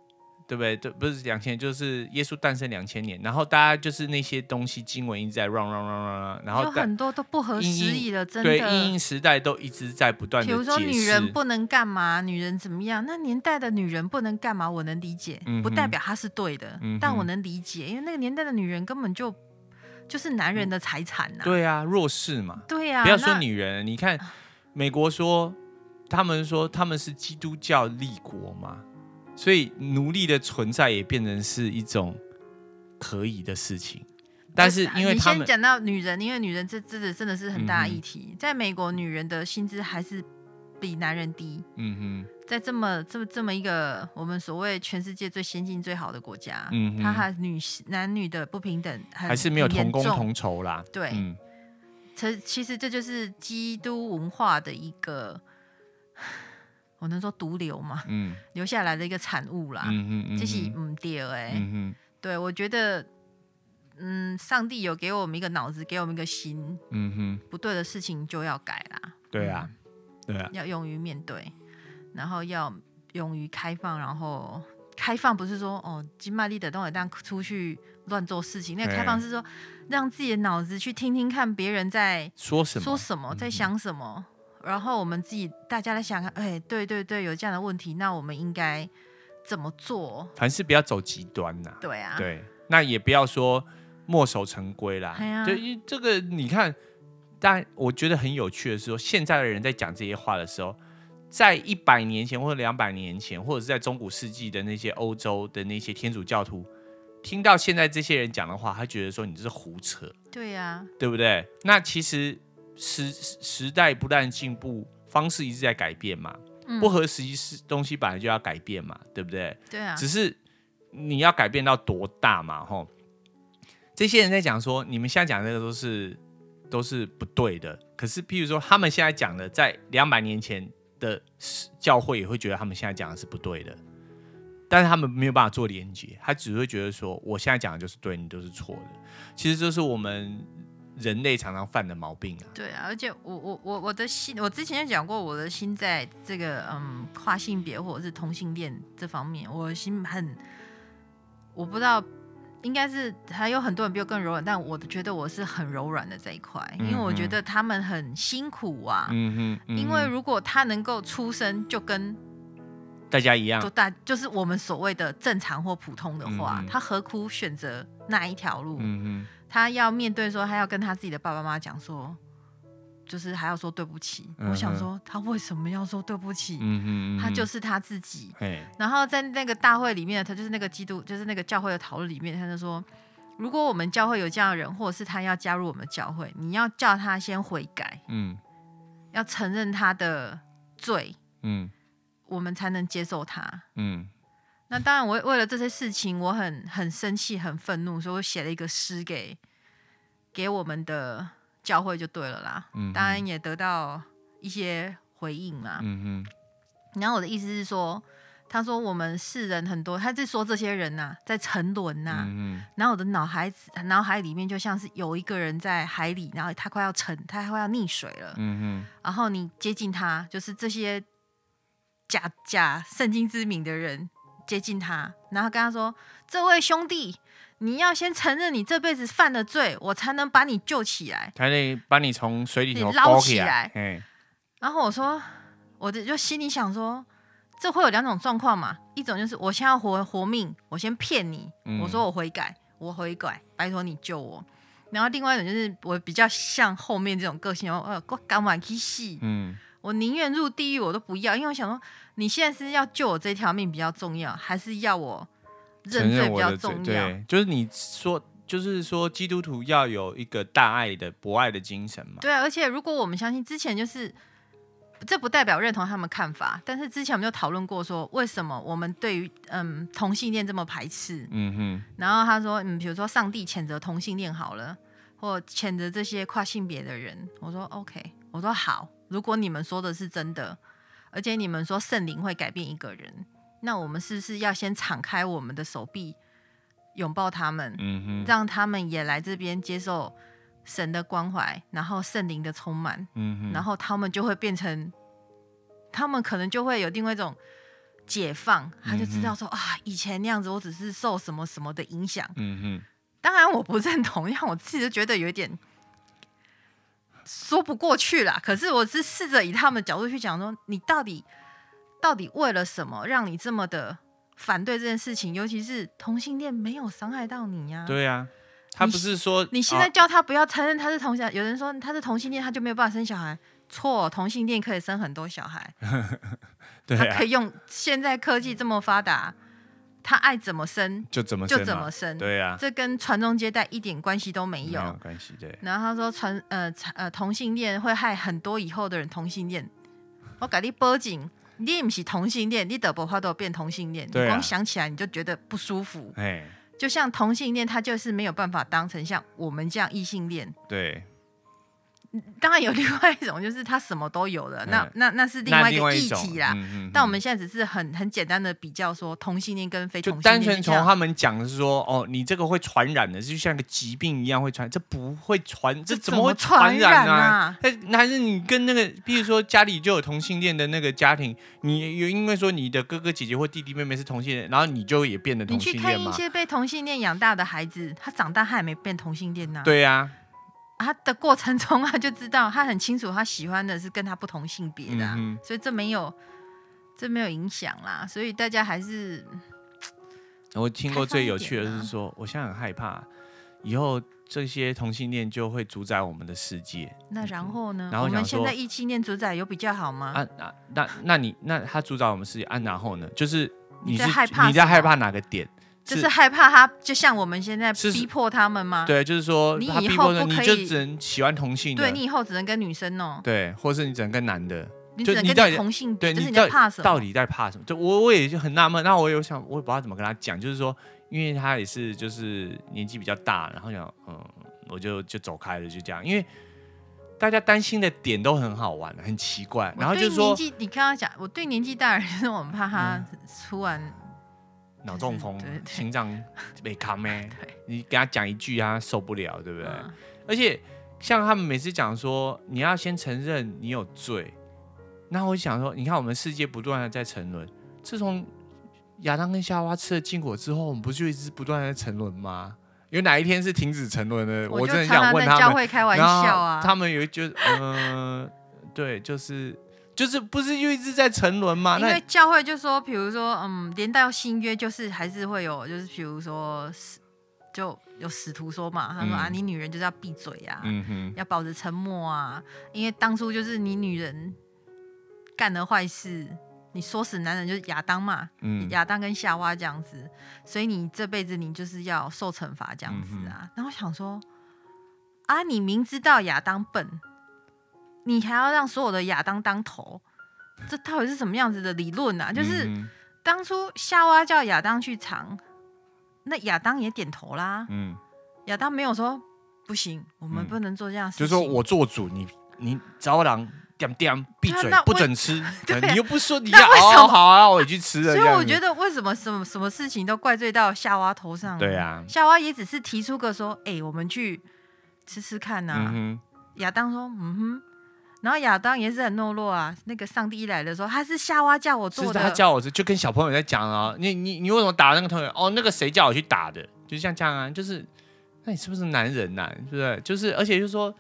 对不对？对，不是两千年，就是耶稣诞生两千年，然后大家就是那些东西经文一直在 run run run run，然后有很多都不合时宜的，真的。对，因应时代都一直在不断的。比如说女人不能干嘛，女人怎么样？那年代的女人不能干嘛？我能理解，嗯、不代表她是对的，嗯、但我能理解，因为那个年代的女人根本就就是男人的财产呐、啊。对啊，弱势嘛。对啊，不要说女人，你看美国说，他们说他们是基督教立国嘛。所以奴隶的存在也变成是一种可以的事情，但是因为他们你先讲到女人，因为女人这这个真的是很大的议题。嗯、在美国，女人的薪资还是比男人低。嗯哼，在这么这么这么一个我们所谓全世界最先进最好的国家，嗯哼，它还女男女的不平等还是没有同工同酬啦。对，其、嗯、其实这就是基督文化的一个。我能说毒瘤嘛？嗯，留下来的一个产物啦。嗯嗯这是唔对哎。嗯哼对，我觉得，嗯，上帝有给我们一个脑子，给我们一个心。嗯哼。不对的事情就要改啦。对啊，对啊。要勇于面对，然后要勇于开放，然后开放不是说哦，金麦利的东西当出去乱做事情，那个开放是说让自己的脑子去听听看别人在说什么，说什么，在想什么。然后我们自己大家来想看，哎，对对对，有这样的问题，那我们应该怎么做？凡事不要走极端呐。对啊，对，那也不要说墨守成规啦。对啊，就这个你看，但我觉得很有趣的是说，现在的人在讲这些话的时候，在一百年前或者两百年前，或者是在中古世纪的那些欧洲的那些天主教徒，听到现在这些人讲的话，他觉得说你这是胡扯。对呀，对不对？那其实。时时代不断进步，方式一直在改变嘛，嗯、不合时宜是东西本来就要改变嘛，对不对？对啊。只是你要改变到多大嘛？吼，这些人在讲说，你们现在讲的这个都是都是不对的。可是，譬如说，他们现在讲的，在两百年前的教会也会觉得他们现在讲的是不对的，但是他们没有办法做连接，他只会觉得说，我现在讲的就是对，你都是错的。其实这是我们。人类常常犯的毛病啊！对啊，而且我我我我的心，我之前就讲过，我的心在这个嗯跨性别或者是同性恋这方面，我的心很，我不知道，应该是还有很多人比我更柔软，但我觉得我是很柔软的这一块，因为我觉得他们很辛苦啊。嗯哼。嗯哼，因为如果他能够出生就跟大家一样，就大就是我们所谓的正常或普通的话，嗯、他何苦选择那一条路？嗯哼。他要面对说，他要跟他自己的爸爸妈妈讲说，就是还要说对不起。嗯、我想说他为什么要说对不起？他就是他自己。嘿然后在那个大会里面，他就是那个基督，就是那个教会的讨论里面，他就说，如果我们教会有这样的人，或者是他要加入我们教会，你要叫他先悔改，嗯，要承认他的罪，嗯，我们才能接受他，嗯。那当然，我为了这些事情，我很很生气，很愤怒，所以我写了一个诗给给我们的教会就对了啦。嗯，当然也得到一些回应嘛。嗯嗯。然后我的意思是说，他说我们世人很多，他在说这些人呐、啊，在沉沦呐。嗯哼。然后我的脑海子脑海里面就像是有一个人在海里，然后他快要沉，他快要溺水了。嗯哼。然后你接近他，就是这些假假圣经之名的人。接近他，然后跟他说：“这位兄弟，你要先承认你这辈子犯的罪，我才能把你救起来，才能把你从水里头捞起来。”然后我说：“我就心里想说，这会有两种状况嘛？一种就是我先要活活命，我先骗你，我说我悔改，我悔改，拜托你救我。然后另外一种就是我比较像后面这种个性，我我敢玩去死？嗯，我宁愿入地狱，我都不要，因为我想说。”你现在是要救我这条命比较重要，还是要我认罪比较重要？对，就是你说，就是说，基督徒要有一个大爱的博爱的精神嘛。对啊，而且如果我们相信之前就是，这不代表认同他们看法，但是之前我们就讨论过说，为什么我们对于嗯同性恋这么排斥？嗯哼。然后他说，嗯，比如说上帝谴责同性恋好了，或谴责这些跨性别的人，我说 OK，我说好，如果你们说的是真的。而且你们说圣灵会改变一个人，那我们是不是要先敞开我们的手臂，拥抱他们，让他们也来这边接受神的关怀，然后圣灵的充满，然后他们就会变成，他们可能就会有另外一种解放，他就知道说、嗯、啊，以前那样子我只是受什么什么的影响，嗯哼，当然我不认同，因为我自己就觉得有一点。说不过去了，可是我是试着以他们的角度去讲说，你到底到底为了什么让你这么的反对这件事情？尤其是同性恋没有伤害到你呀、啊？对呀、啊，他不是说你，你现在叫他不要承认他是同性，哦、有人说他是同性恋，他就没有办法生小孩。错，同性恋可以生很多小孩，对啊、他可以用现在科技这么发达。他爱怎么生就怎么生，就怎么生，对呀、啊，这跟传宗接代一点关系都没有。没有关系，对。然后他说传呃呃同性恋会害很多以后的人同性恋。我给你报警，你不是同性恋，你得不话都变同性恋，啊、你光想起来你就觉得不舒服。哎就像同性恋，他就是没有办法当成像我们这样异性恋。对。当然有 另外一种，就是他什么都有了，那那那是另外一个议题啦。但我们现在只是很很简单的比较说同性恋跟非同性恋。单纯从他们讲的是说，哦，你这个会传染的，就像个疾病一样会传，这不会传，这怎么会传染啊？那还是你跟那个，比如说家里就有同性恋的那个家庭，你有因为说你的哥哥姐姐或弟弟妹妹是同性恋，然后你就也变得同性恋吗？你去看一些被同性恋养大的孩子，他长大他也没变同性恋呐。对呀。他的过程中，他就知道他很清楚，他喜欢的是跟他不同性别的，嗯、所以这没有这没有影响啦。所以大家还是我听过最有趣的是说，我现在很害怕以后这些同性恋就会主宰我们的世界。那然后呢？然后我们现在异性恋主宰有比较好吗？啊，那那那你那他主宰我们世界啊？然后呢？就是你是你在害怕，你在害怕哪个点？就是害怕他，就像我们现在逼迫他们吗？对，就是说你以后不可以，你就只能喜欢同性。对，你以后只能跟女生哦。对，或是你只能跟男的。你只能跟同性。对，你在怕什么？到底在怕什么？就我我也就很纳闷。那我有想，我也不知道怎么跟他讲。就是说，因为他也是就是年纪比较大，然后想嗯，我就就走开了，就这样。因为大家担心的点都很好玩，很奇怪。然后就是说，你刚刚讲，我对年纪大的人，我们怕他突然。脑中风，心脏被卡咩？你给他讲一句，他受不了，对不对？嗯、而且像他们每次讲说，你要先承认你有罪。那我想说，你看我们世界不断的在沉沦。自从亚当跟夏娃吃了禁果之后，我们不就一直不断的在沉沦吗？有哪一天是停止沉沦的？我真的想问他们。教会开玩笑啊，他们有就嗯、呃，对，就是。就是不是就一直在沉沦吗？因为教会就说，比如说，嗯，连到新约就是还是会有，就是比如说就有使徒说嘛，他说、嗯、啊，你女人就是要闭嘴啊，嗯、要保持沉默啊，因为当初就是你女人干了坏事，你说死男人就是亚当嘛，嗯、亚当跟夏娃这样子，所以你这辈子你就是要受惩罚这样子啊。嗯、然后我想说，啊，你明知道亚当笨，你还要让所有的亚当当头，这到底是什么样子的理论啊？就是当初夏娃叫亚当去尝。那亚当也点头啦。嗯，亚当没有说不行，我们不能做这样事情。就是说我做主，你你招狼点点闭嘴，不准吃。对，你又不说你要哦，好啊，我也去吃了。所以我觉得为什么什么什么事情都怪罪到夏娃头上？对啊，夏娃也只是提出个说，哎，我们去吃吃看呐。亚当说，嗯哼。然后亚当也是很懦弱啊。那个上帝一来的时候，他是夏娃叫我做的。他叫我做，就跟小朋友在讲啊。你你你为什么打那个同学？哦，那个谁叫我去打的？就像这样啊，就是那你是不是男人呐、啊？是不是？就是而且就是说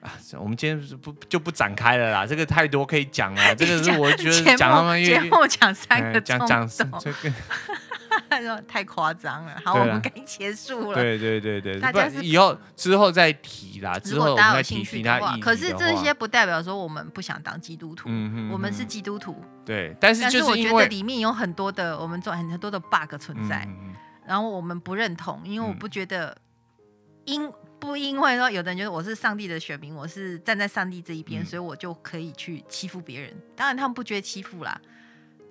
啊，我们今天不就不展开了啦。这个太多可以讲了。这个是我觉得 讲他们节目讲三个钟讲。讲这个。太夸张了，好，我们可以结束了。对对对对，大家是以后之后再提啦。之后大家有兴趣的话，可是这些不代表说我们不想当基督徒，我们是基督徒。对，但是就是但是我觉得里面有很多的我们做很多的 bug 存在，嗯、然后我们不认同，因为我不觉得因不因为说有的人觉得我是上帝的选民，我是站在上帝这一边，嗯、所以我就可以去欺负别人。当然他们不觉得欺负啦。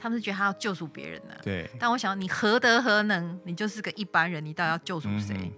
他们是觉得他要救赎别人呢，对。但我想，你何德何能？你就是个一般人，你到底要救赎谁？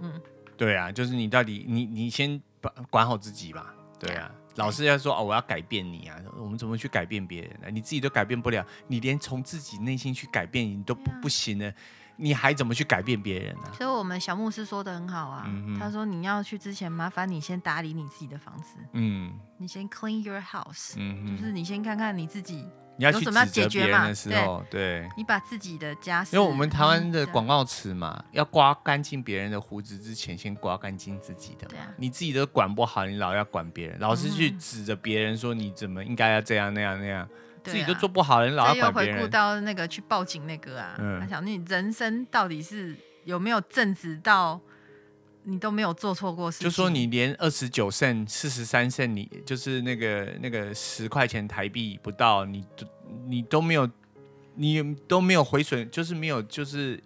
嗯，嗯，对啊，就是你到底，你你先管管好自己吧。对啊，对老师要说哦，我要改变你啊，我们怎么去改变别人呢？你自己都改变不了，你连从自己内心去改变你都不、啊、不行呢，你还怎么去改变别人呢？所以我们小牧师说的很好啊，嗯、他说你要去之前，麻烦你先打理你自己的房子，嗯，你先 clean your house，嗯，就是你先看看你自己。你要去指责别人的时候，对，对你把自己的家事，因为我们台湾的广告词嘛，要刮干净别人的胡子之前，先刮干净自己的嘛。啊、你自己都管不好，你老要管别人，老是去指着别人说你怎么应该要这样那样那样，啊、自己都做不好，你老要管别人。回顾到那个去报警那个啊，嗯、他想你人生到底是有没有正直到？你都没有做错过事，就说你连二十九胜四十三胜，你就是那个那个十块钱台币不到，你都你都没有，你都没有回损，就是没有，就是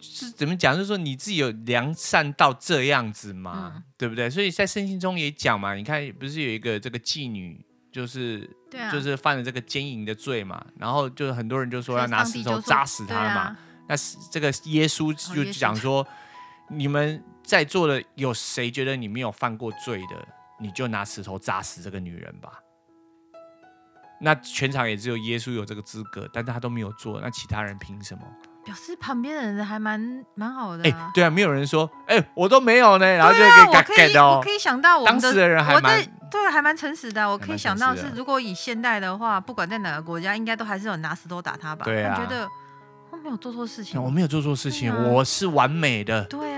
是怎么讲？就是说你自己有良善到这样子嘛，嗯、对不对？所以在圣经中也讲嘛，你看不是有一个这个妓女，就是对啊，就是犯了这个奸淫的罪嘛，然后就是很多人就说要拿石头砸死他嘛，啊、那这个耶稣就讲说。你们在座的有谁觉得你没有犯过罪的，你就拿石头砸死这个女人吧。那全场也只有耶稣有这个资格，但是他都没有做，那其他人凭什么？表示旁边的人还蛮蛮好的、啊。哎，对啊，没有人说，哎，我都没有呢，然后就可以改改的哦。我可以想到我们的，当时的人还蛮对，还蛮诚实的。我可以想到是，如果以现代的话，不管在哪个国家，应该都还是有拿石头打他吧。对啊，我觉得我没有做错事情，我没有做错事情，我是完美的。对啊。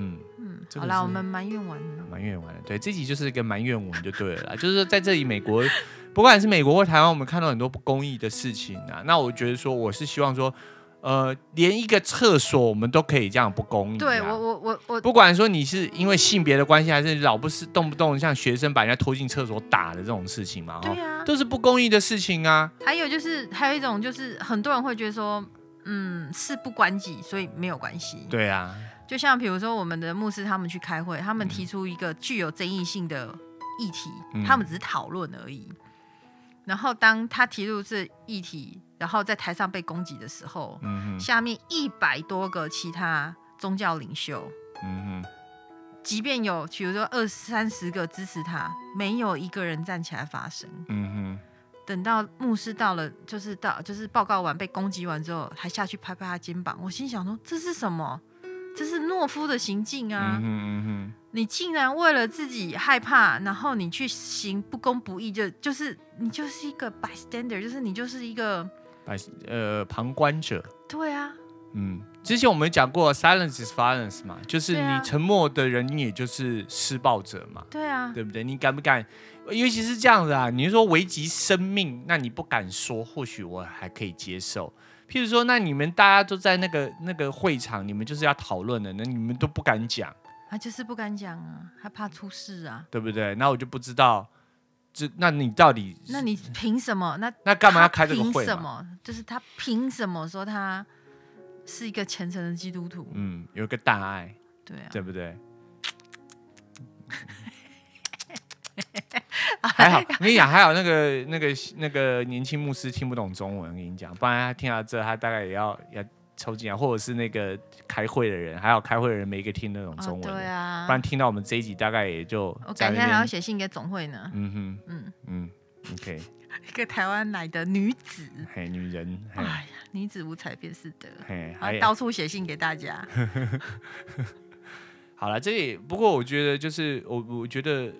嗯嗯，好啦，我们埋怨完了，埋怨完了，对，这集就是一个埋怨文就对了啦，就是在这里美国，不管是美国或台湾，我们看到很多不公义的事情啊。那我觉得说，我是希望说，呃，连一个厕所我们都可以这样不公义。对我我我我，不管说你是因为性别的关系，还是老不是动不动像学生把人家拖进厕所打的这种事情嘛，对啊，都是不公义的事情啊。还有就是还有一种就是很多人会觉得说，嗯，事不关己，所以没有关系。对啊。就像比如说，我们的牧师他们去开会，他们提出一个具有争议性的议题，嗯、他们只是讨论而已。然后当他提出这议题，然后在台上被攻击的时候，嗯、下面一百多个其他宗教领袖，即便有比如说二三十个支持他，没有一个人站起来发声。嗯、哼等到牧师到了，就是到就是报告完被攻击完之后，还下去拍拍他肩膀。我心想说，这是什么？这是懦夫的行径啊！嗯哼嗯哼，你竟然为了自己害怕，然后你去行不公不义，就就是你就是一个 bystander，就是你就是一个呃旁观者。对啊，嗯，之前我们讲过，silence is violence 嘛，就是你沉默的人，你也就是施暴者嘛。对啊，对不对？你敢不敢？尤其是这样子啊，你是说危及生命，那你不敢说，或许我还可以接受。譬如说，那你们大家都在那个那个会场，你们就是要讨论的，那你们都不敢讲，他就是不敢讲啊，害怕出事啊，对不对？那我就不知道，这那你到底？那你凭什么？那 那干嘛要开这个会？凭什么？就是他凭什么说他？是一个虔诚的基督徒，嗯，有一个大爱，对啊，对不对？还好，我跟你讲，还好那个那个那个年轻牧师听不懂中文，我跟你讲，不然他听到这，他大概也要要抽筋啊，或者是那个开会的人，还有开会的人没一个听得懂中文，对啊，不然听到我们这一集，大概也就我改天还要写信给总会呢，嗯哼，嗯。嗯，OK。一个台湾来的女子，嘿，女人，哎呀，女子无才便是德，嘿，还到处写信给大家。好了，这里不过我觉得就是我我觉得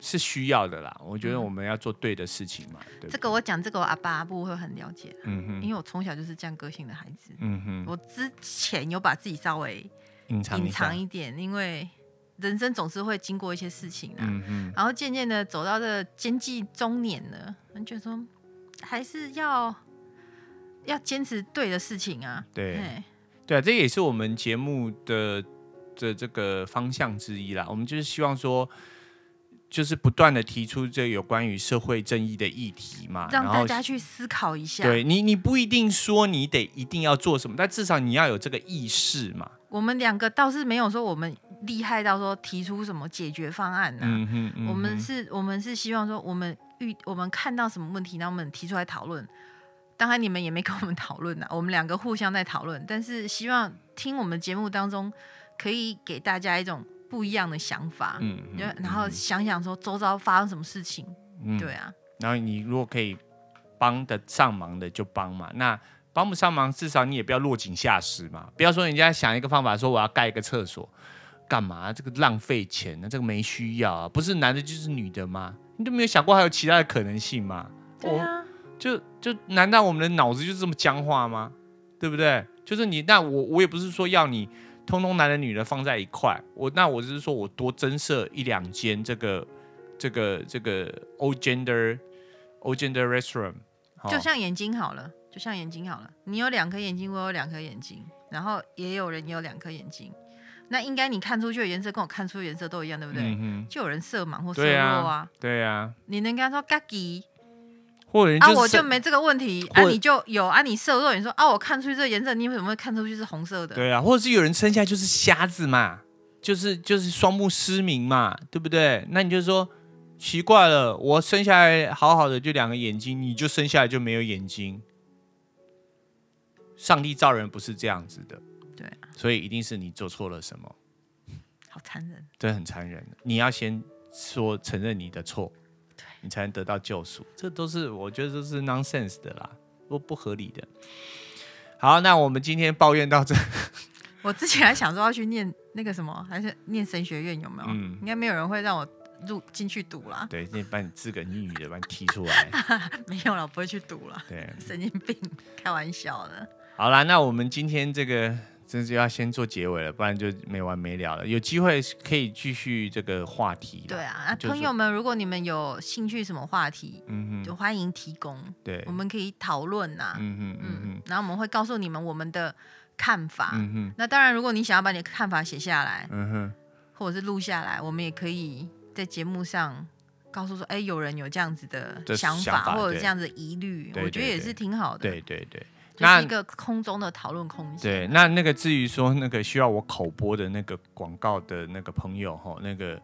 是需要的啦。我觉得我们要做对的事情嘛。嗯、对对这个我讲这个我阿爸阿布会很了解，嗯哼，因为我从小就是这样个性的孩子，嗯哼，我之前有把自己稍微隐藏隐藏一点，因为。人生总是会经过一些事情啊，嗯哼，然后渐渐的走到这个经济中年了，我觉得说还是要要坚持对的事情啊。对，对啊，这也是我们节目的的这个方向之一啦。我们就是希望说，就是不断的提出这有关于社会正义的议题嘛，让大家去思考一下。对你，你不一定说你得一定要做什么，但至少你要有这个意识嘛。我们两个倒是没有说我们厉害到说提出什么解决方案呢、啊嗯嗯嗯？我们是，我们是希望说我们遇我们看到什么问题，那我们提出来讨论。当然你们也没跟我们讨论呐，我们两个互相在讨论。但是希望听我们节目当中，可以给大家一种不一样的想法。嗯，然后想想说周遭发生什么事情。嗯，对啊。然后你如果可以帮得上忙的就帮嘛。那。帮不上忙，至少你也不要落井下石嘛。不要说人家想一个方法，说我要盖一个厕所，干嘛？这个浪费钱呢？这个没需要啊。不是男的就是女的吗？你都没有想过还有其他的可能性吗？对啊。就就难道我们的脑子就是这么僵化吗？对不对？就是你，那我我也不是说要你通通男的女的放在一块。我那我就是说我多增设一两间这个这个这个 all gender all gender restaurant，就像眼睛好了。就像眼睛好了，你有两颗眼睛，我有两颗眼睛，然后也有人有两颗眼睛，那应该你看出去的颜色跟我看出的颜色都一样，对不对？嗯、就有人色盲或色弱啊。对呀、啊。你能跟他说嘎吉，或者啊，我就没这个问题啊，你就有啊，你色弱，你说啊，我看出去这个颜色，你为什么会看出去是红色的？对啊，或者是有人生下来就是瞎子嘛，就是就是双目失明嘛，对不对？那你就说奇怪了，我生下来好好的就两个眼睛，你就生下来就没有眼睛。上帝造人不是这样子的，对，所以一定是你做错了什么，好残忍，对，很残忍。你要先说承认你的错，对，你才能得到救赎。这都是我觉得这是 nonsense 的啦，不不合理的。好，那我们今天抱怨到这。我之前还想说要去念那个什么，还是念神学院有没有？嗯，应该没有人会让我入进去读啦。对，那把你自个英语的把你踢出来。没有了，我不会去读了。对，神经病，开玩笑的。好啦，那我们今天这个真是要先做结尾了，不然就没完没了了。有机会可以继续这个话题。对啊，那朋友们，如果你们有兴趣什么话题，嗯哼，就欢迎提供。对，我们可以讨论呐。嗯哼嗯哼，然后我们会告诉你们我们的看法。嗯哼。那当然，如果你想要把你的看法写下来，嗯哼，或者是录下来，我们也可以在节目上告诉说，哎，有人有这样子的想法，想法或者这样子的疑虑，我觉得也是挺好的。对对对。那、就是、一个空中的讨论空间。对，那那个至于说那个需要我口播的那个广告的那个朋友哈，那个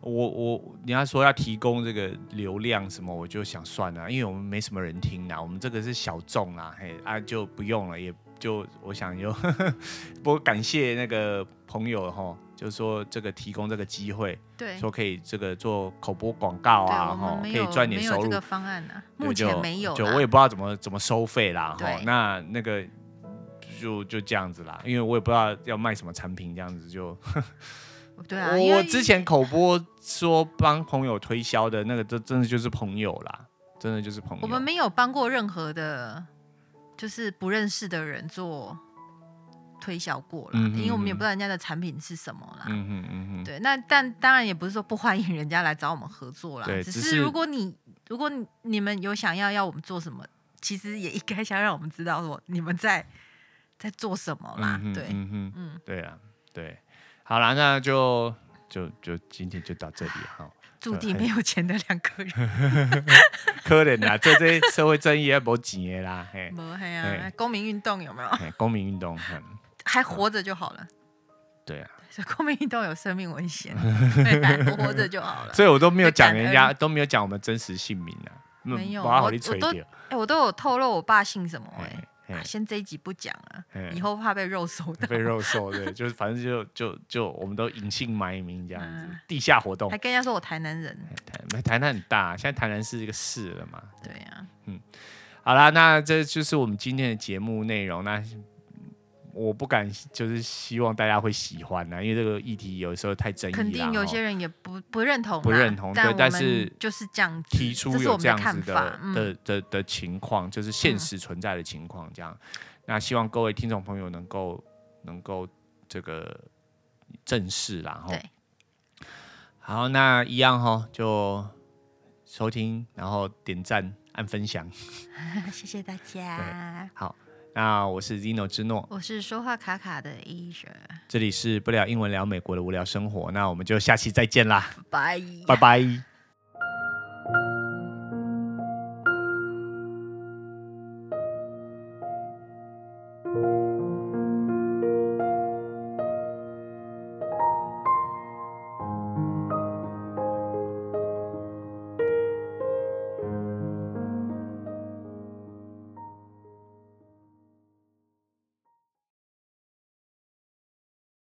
我我你要说要提供这个流量什么，我就想算了，因为我们没什么人听呐，我们这个是小众啦，嘿啊就不用了，也就我想就 不过感谢那个朋友哈。就是说，这个提供这个机会，对，说可以这个做口播广告啊，哈，可以赚点收入。这个方案呢、啊，目前没有。就我也不知道怎么怎么收费啦，哈。那那个就就这样子啦，因为我也不知道要卖什么产品，这样子就。对啊。我之前口播说帮朋友推销的那个，这真的就是朋友啦，真的就是朋友。我们没有帮过任何的，就是不认识的人做推销过了，嗯、因为我们也不知道人家的产品是什么啦。嗯嗯嗯嗯。对，那但当然也不是说不欢迎人家来找我们合作啦。对，只是如果你如果你，你们有想要要我们做什么，其实也应该想让我们知道说你们在在做什么啦。嗯、对，嗯嗯嗯，对啊，对，好了，那就就就今天就到这里哈。注定没有钱的两个人，可怜啦，做这社会正义也没钱的啦，嘿，没嘿啊，公民运动有没有？公民运动，还活着就好了。对啊，所以公民运动有生命危险，活着就好了。所以我都没有讲人家，都没有讲我们真实姓名啊，没有，我都，哎，我都有透露我爸姓什么哎。啊、先这一集不讲啊，以后怕被肉搜的。被肉搜，对，就是反正就就就我们都隐姓埋名这样子，嗯、地下活动。还跟人家说我台南人，台台南很大，现在台南是一个市了嘛。对呀、啊，嗯，好啦，那这就是我们今天的节目内容。那。我不敢，就是希望大家会喜欢呢、啊，因为这个议题有时候太争议了。肯定有些人也不不认同，不认同。对，但是就是这样提出有这样子的的、嗯、的的，的情况，就是现实存在的情况，这样。嗯、那希望各位听众朋友能够能够这个正视啦，哈。对。好，那一样哈，就收听，然后点赞、按分享。谢谢大家。好。那我是 Zino 之诺，我是说话卡卡的 Asia，这里是不聊英文聊美国的无聊生活，那我们就下期再见啦，拜。拜拜。